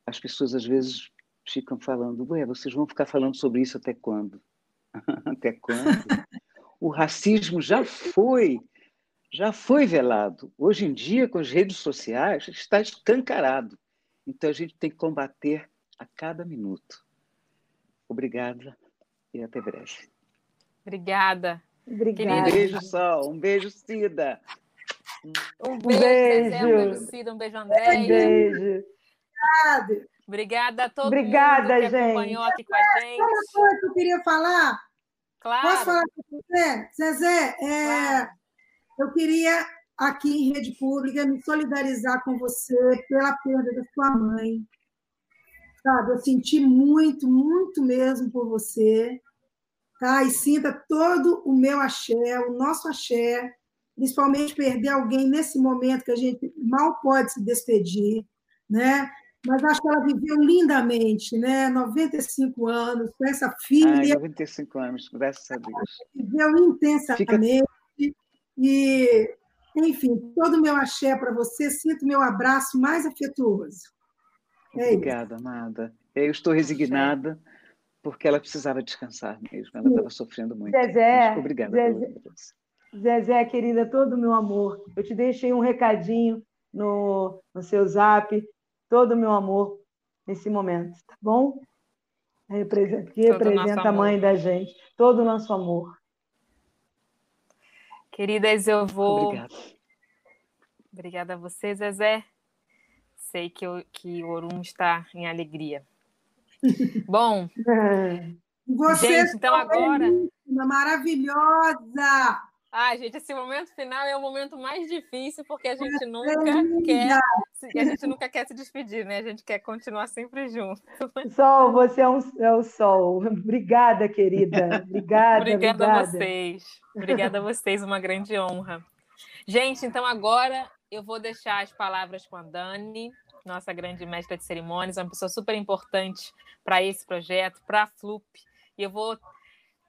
as pessoas às vezes ficam falando, ué, vocês vão ficar falando sobre isso até quando? até quando? o racismo já foi já foi velado. Hoje em dia, com as redes sociais, está escancarado. Então, a gente tem que combater a cada minuto. Obrigada e até breve. Obrigada. Obrigada. Um beijo, Sol. Um beijo, Cida. Um beijo, beijo. Zezé. Um beijo, Cida. Um beijo, André. Um beijo. Obrigada. Obrigada a todo Obrigada, mundo que gente. acompanhou aqui com a gente. Sabe uma coisa que eu queria falar? Claro. Posso falar com você? Zezé, é, Claro. eu queria, aqui em rede pública, me solidarizar com você pela perda da sua mãe. Sabe, eu senti muito, muito mesmo por você. Tá? E sinta todo o meu axé, o nosso axé, principalmente perder alguém nesse momento que a gente mal pode se despedir, né? Mas acho que ela viveu lindamente, né? 95 anos, com essa Ai, filha, 95 anos, graças a Deus. viveu intensamente. E, enfim, todo o meu axé para você, sinto o meu abraço mais afetuoso. É isso. Obrigada, amada. Eu estou resignada porque ela precisava descansar mesmo. Ela estava sofrendo muito. Zezé, Mas Obrigada Zezé. Zezé, querida, todo o meu amor. Eu te deixei um recadinho no, no seu zap, todo o meu amor nesse momento, tá bom? Representa, que Todo representa a amor. mãe da gente, todo o nosso amor. Queridas, eu vou. Obrigada. Obrigada a você, Zezé. Sei que, eu, que o Orum está em alegria. Bom, Você gente, então agora. Uma maravilhosa! Ai, gente, esse momento final é o momento mais difícil porque a gente nunca linda! quer, a gente nunca quer se despedir, né? A gente quer continuar sempre junto. Sol, você é, um, é o sol. Obrigada, querida. Obrigada, Obrigada a obrigada. vocês. Obrigada a vocês, uma grande honra. Gente, então agora eu vou deixar as palavras com a Dani, nossa grande mestra de cerimônias, uma pessoa super importante para esse projeto, para a FLUP. E eu vou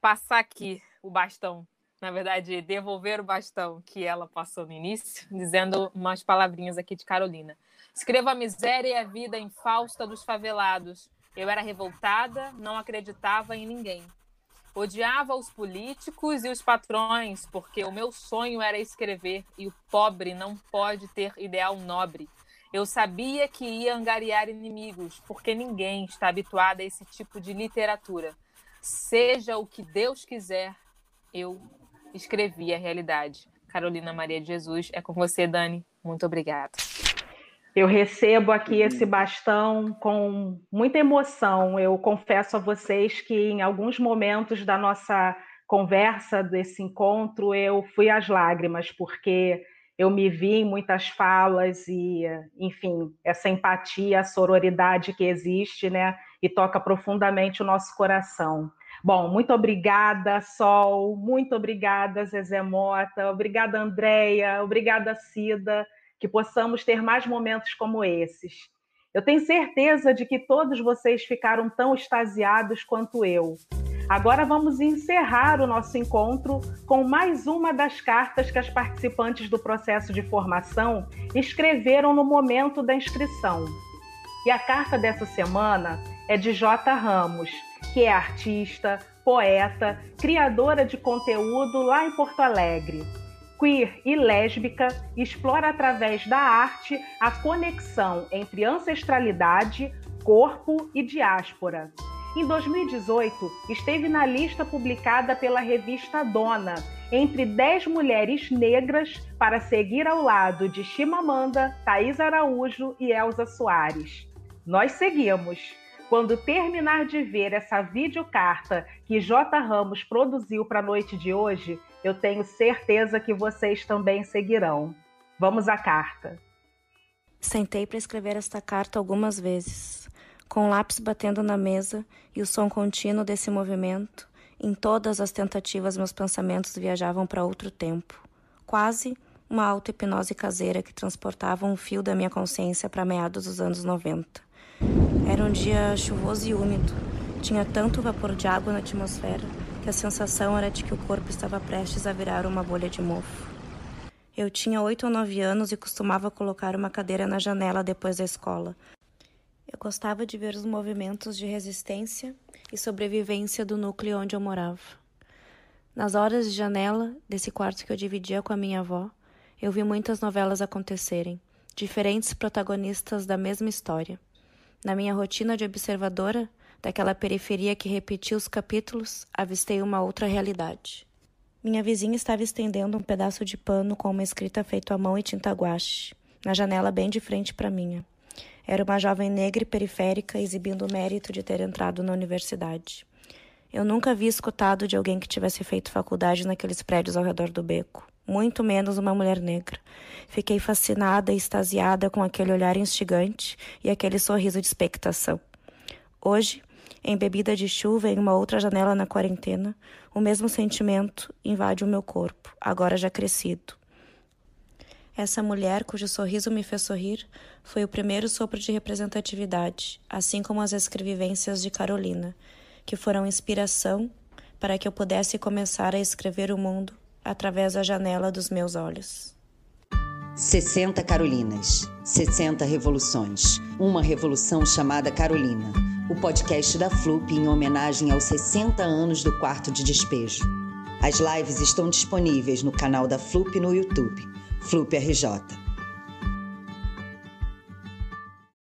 passar aqui o bastão, na verdade, devolver o bastão que ela passou no início, dizendo umas palavrinhas aqui de Carolina. Escreva a miséria e a vida infausta dos favelados. Eu era revoltada, não acreditava em ninguém. Odiava os políticos e os patrões, porque o meu sonho era escrever e o pobre não pode ter ideal nobre. Eu sabia que ia angariar inimigos, porque ninguém está habituado a esse tipo de literatura. Seja o que Deus quiser, eu escrevi a realidade. Carolina Maria de Jesus, é com você, Dani. Muito obrigada. Eu recebo aqui esse bastão com muita emoção. Eu confesso a vocês que em alguns momentos da nossa conversa, desse encontro, eu fui às lágrimas, porque eu me vi em muitas falas e, enfim, essa empatia, a sororidade que existe, né, e toca profundamente o nosso coração. Bom, muito obrigada, Sol, muito obrigada, Zezé Mota, obrigada, Andréia, obrigada, Cida, que possamos ter mais momentos como esses. Eu tenho certeza de que todos vocês ficaram tão extasiados quanto eu. Agora vamos encerrar o nosso encontro com mais uma das cartas que as participantes do processo de formação escreveram no momento da inscrição. E a carta dessa semana é de J. Ramos, que é artista, poeta, criadora de conteúdo lá em Porto Alegre. Queer e lésbica, explora através da arte a conexão entre ancestralidade, corpo e diáspora. Em 2018, esteve na lista publicada pela revista Dona, entre 10 mulheres negras para seguir ao lado de Chimamanda, Thaís Araújo e Elza Soares. Nós seguimos. Quando terminar de ver essa videocarta que J. Ramos produziu para a noite de hoje, eu tenho certeza que vocês também seguirão. Vamos à carta. Sentei para escrever esta carta algumas vezes, com o lápis batendo na mesa e o som contínuo desse movimento. Em todas as tentativas, meus pensamentos viajavam para outro tempo, quase uma auto-hipnose caseira que transportava um fio da minha consciência para meados dos anos 90. Era um dia chuvoso e úmido. Tinha tanto vapor de água na atmosfera que a sensação era de que o corpo estava prestes a virar uma bolha de mofo. Eu tinha oito ou nove anos e costumava colocar uma cadeira na janela depois da escola. Eu gostava de ver os movimentos de resistência e sobrevivência do núcleo onde eu morava. Nas horas de janela desse quarto que eu dividia com a minha avó, eu vi muitas novelas acontecerem, diferentes protagonistas da mesma história. Na minha rotina de observadora, daquela periferia que repetia os capítulos, avistei uma outra realidade. Minha vizinha estava estendendo um pedaço de pano com uma escrita feita à mão e tinta guache, na janela bem de frente para minha. Era uma jovem negra e periférica exibindo o mérito de ter entrado na universidade. Eu nunca havia escutado de alguém que tivesse feito faculdade naqueles prédios ao redor do beco muito menos uma mulher negra. Fiquei fascinada e extasiada com aquele olhar instigante e aquele sorriso de expectação. Hoje, embebida de chuva em uma outra janela na quarentena, o mesmo sentimento invade o meu corpo, agora já crescido. Essa mulher, cujo sorriso me fez sorrir, foi o primeiro sopro de representatividade, assim como as escrevivências de Carolina, que foram inspiração para que eu pudesse começar a escrever o mundo através da janela dos meus olhos. 60 Carolinas, 60 revoluções. Uma revolução chamada Carolina. O podcast da FLUP em homenagem aos 60 anos do quarto de despejo. As lives estão disponíveis no canal da FLUP no YouTube, FLUP RJ.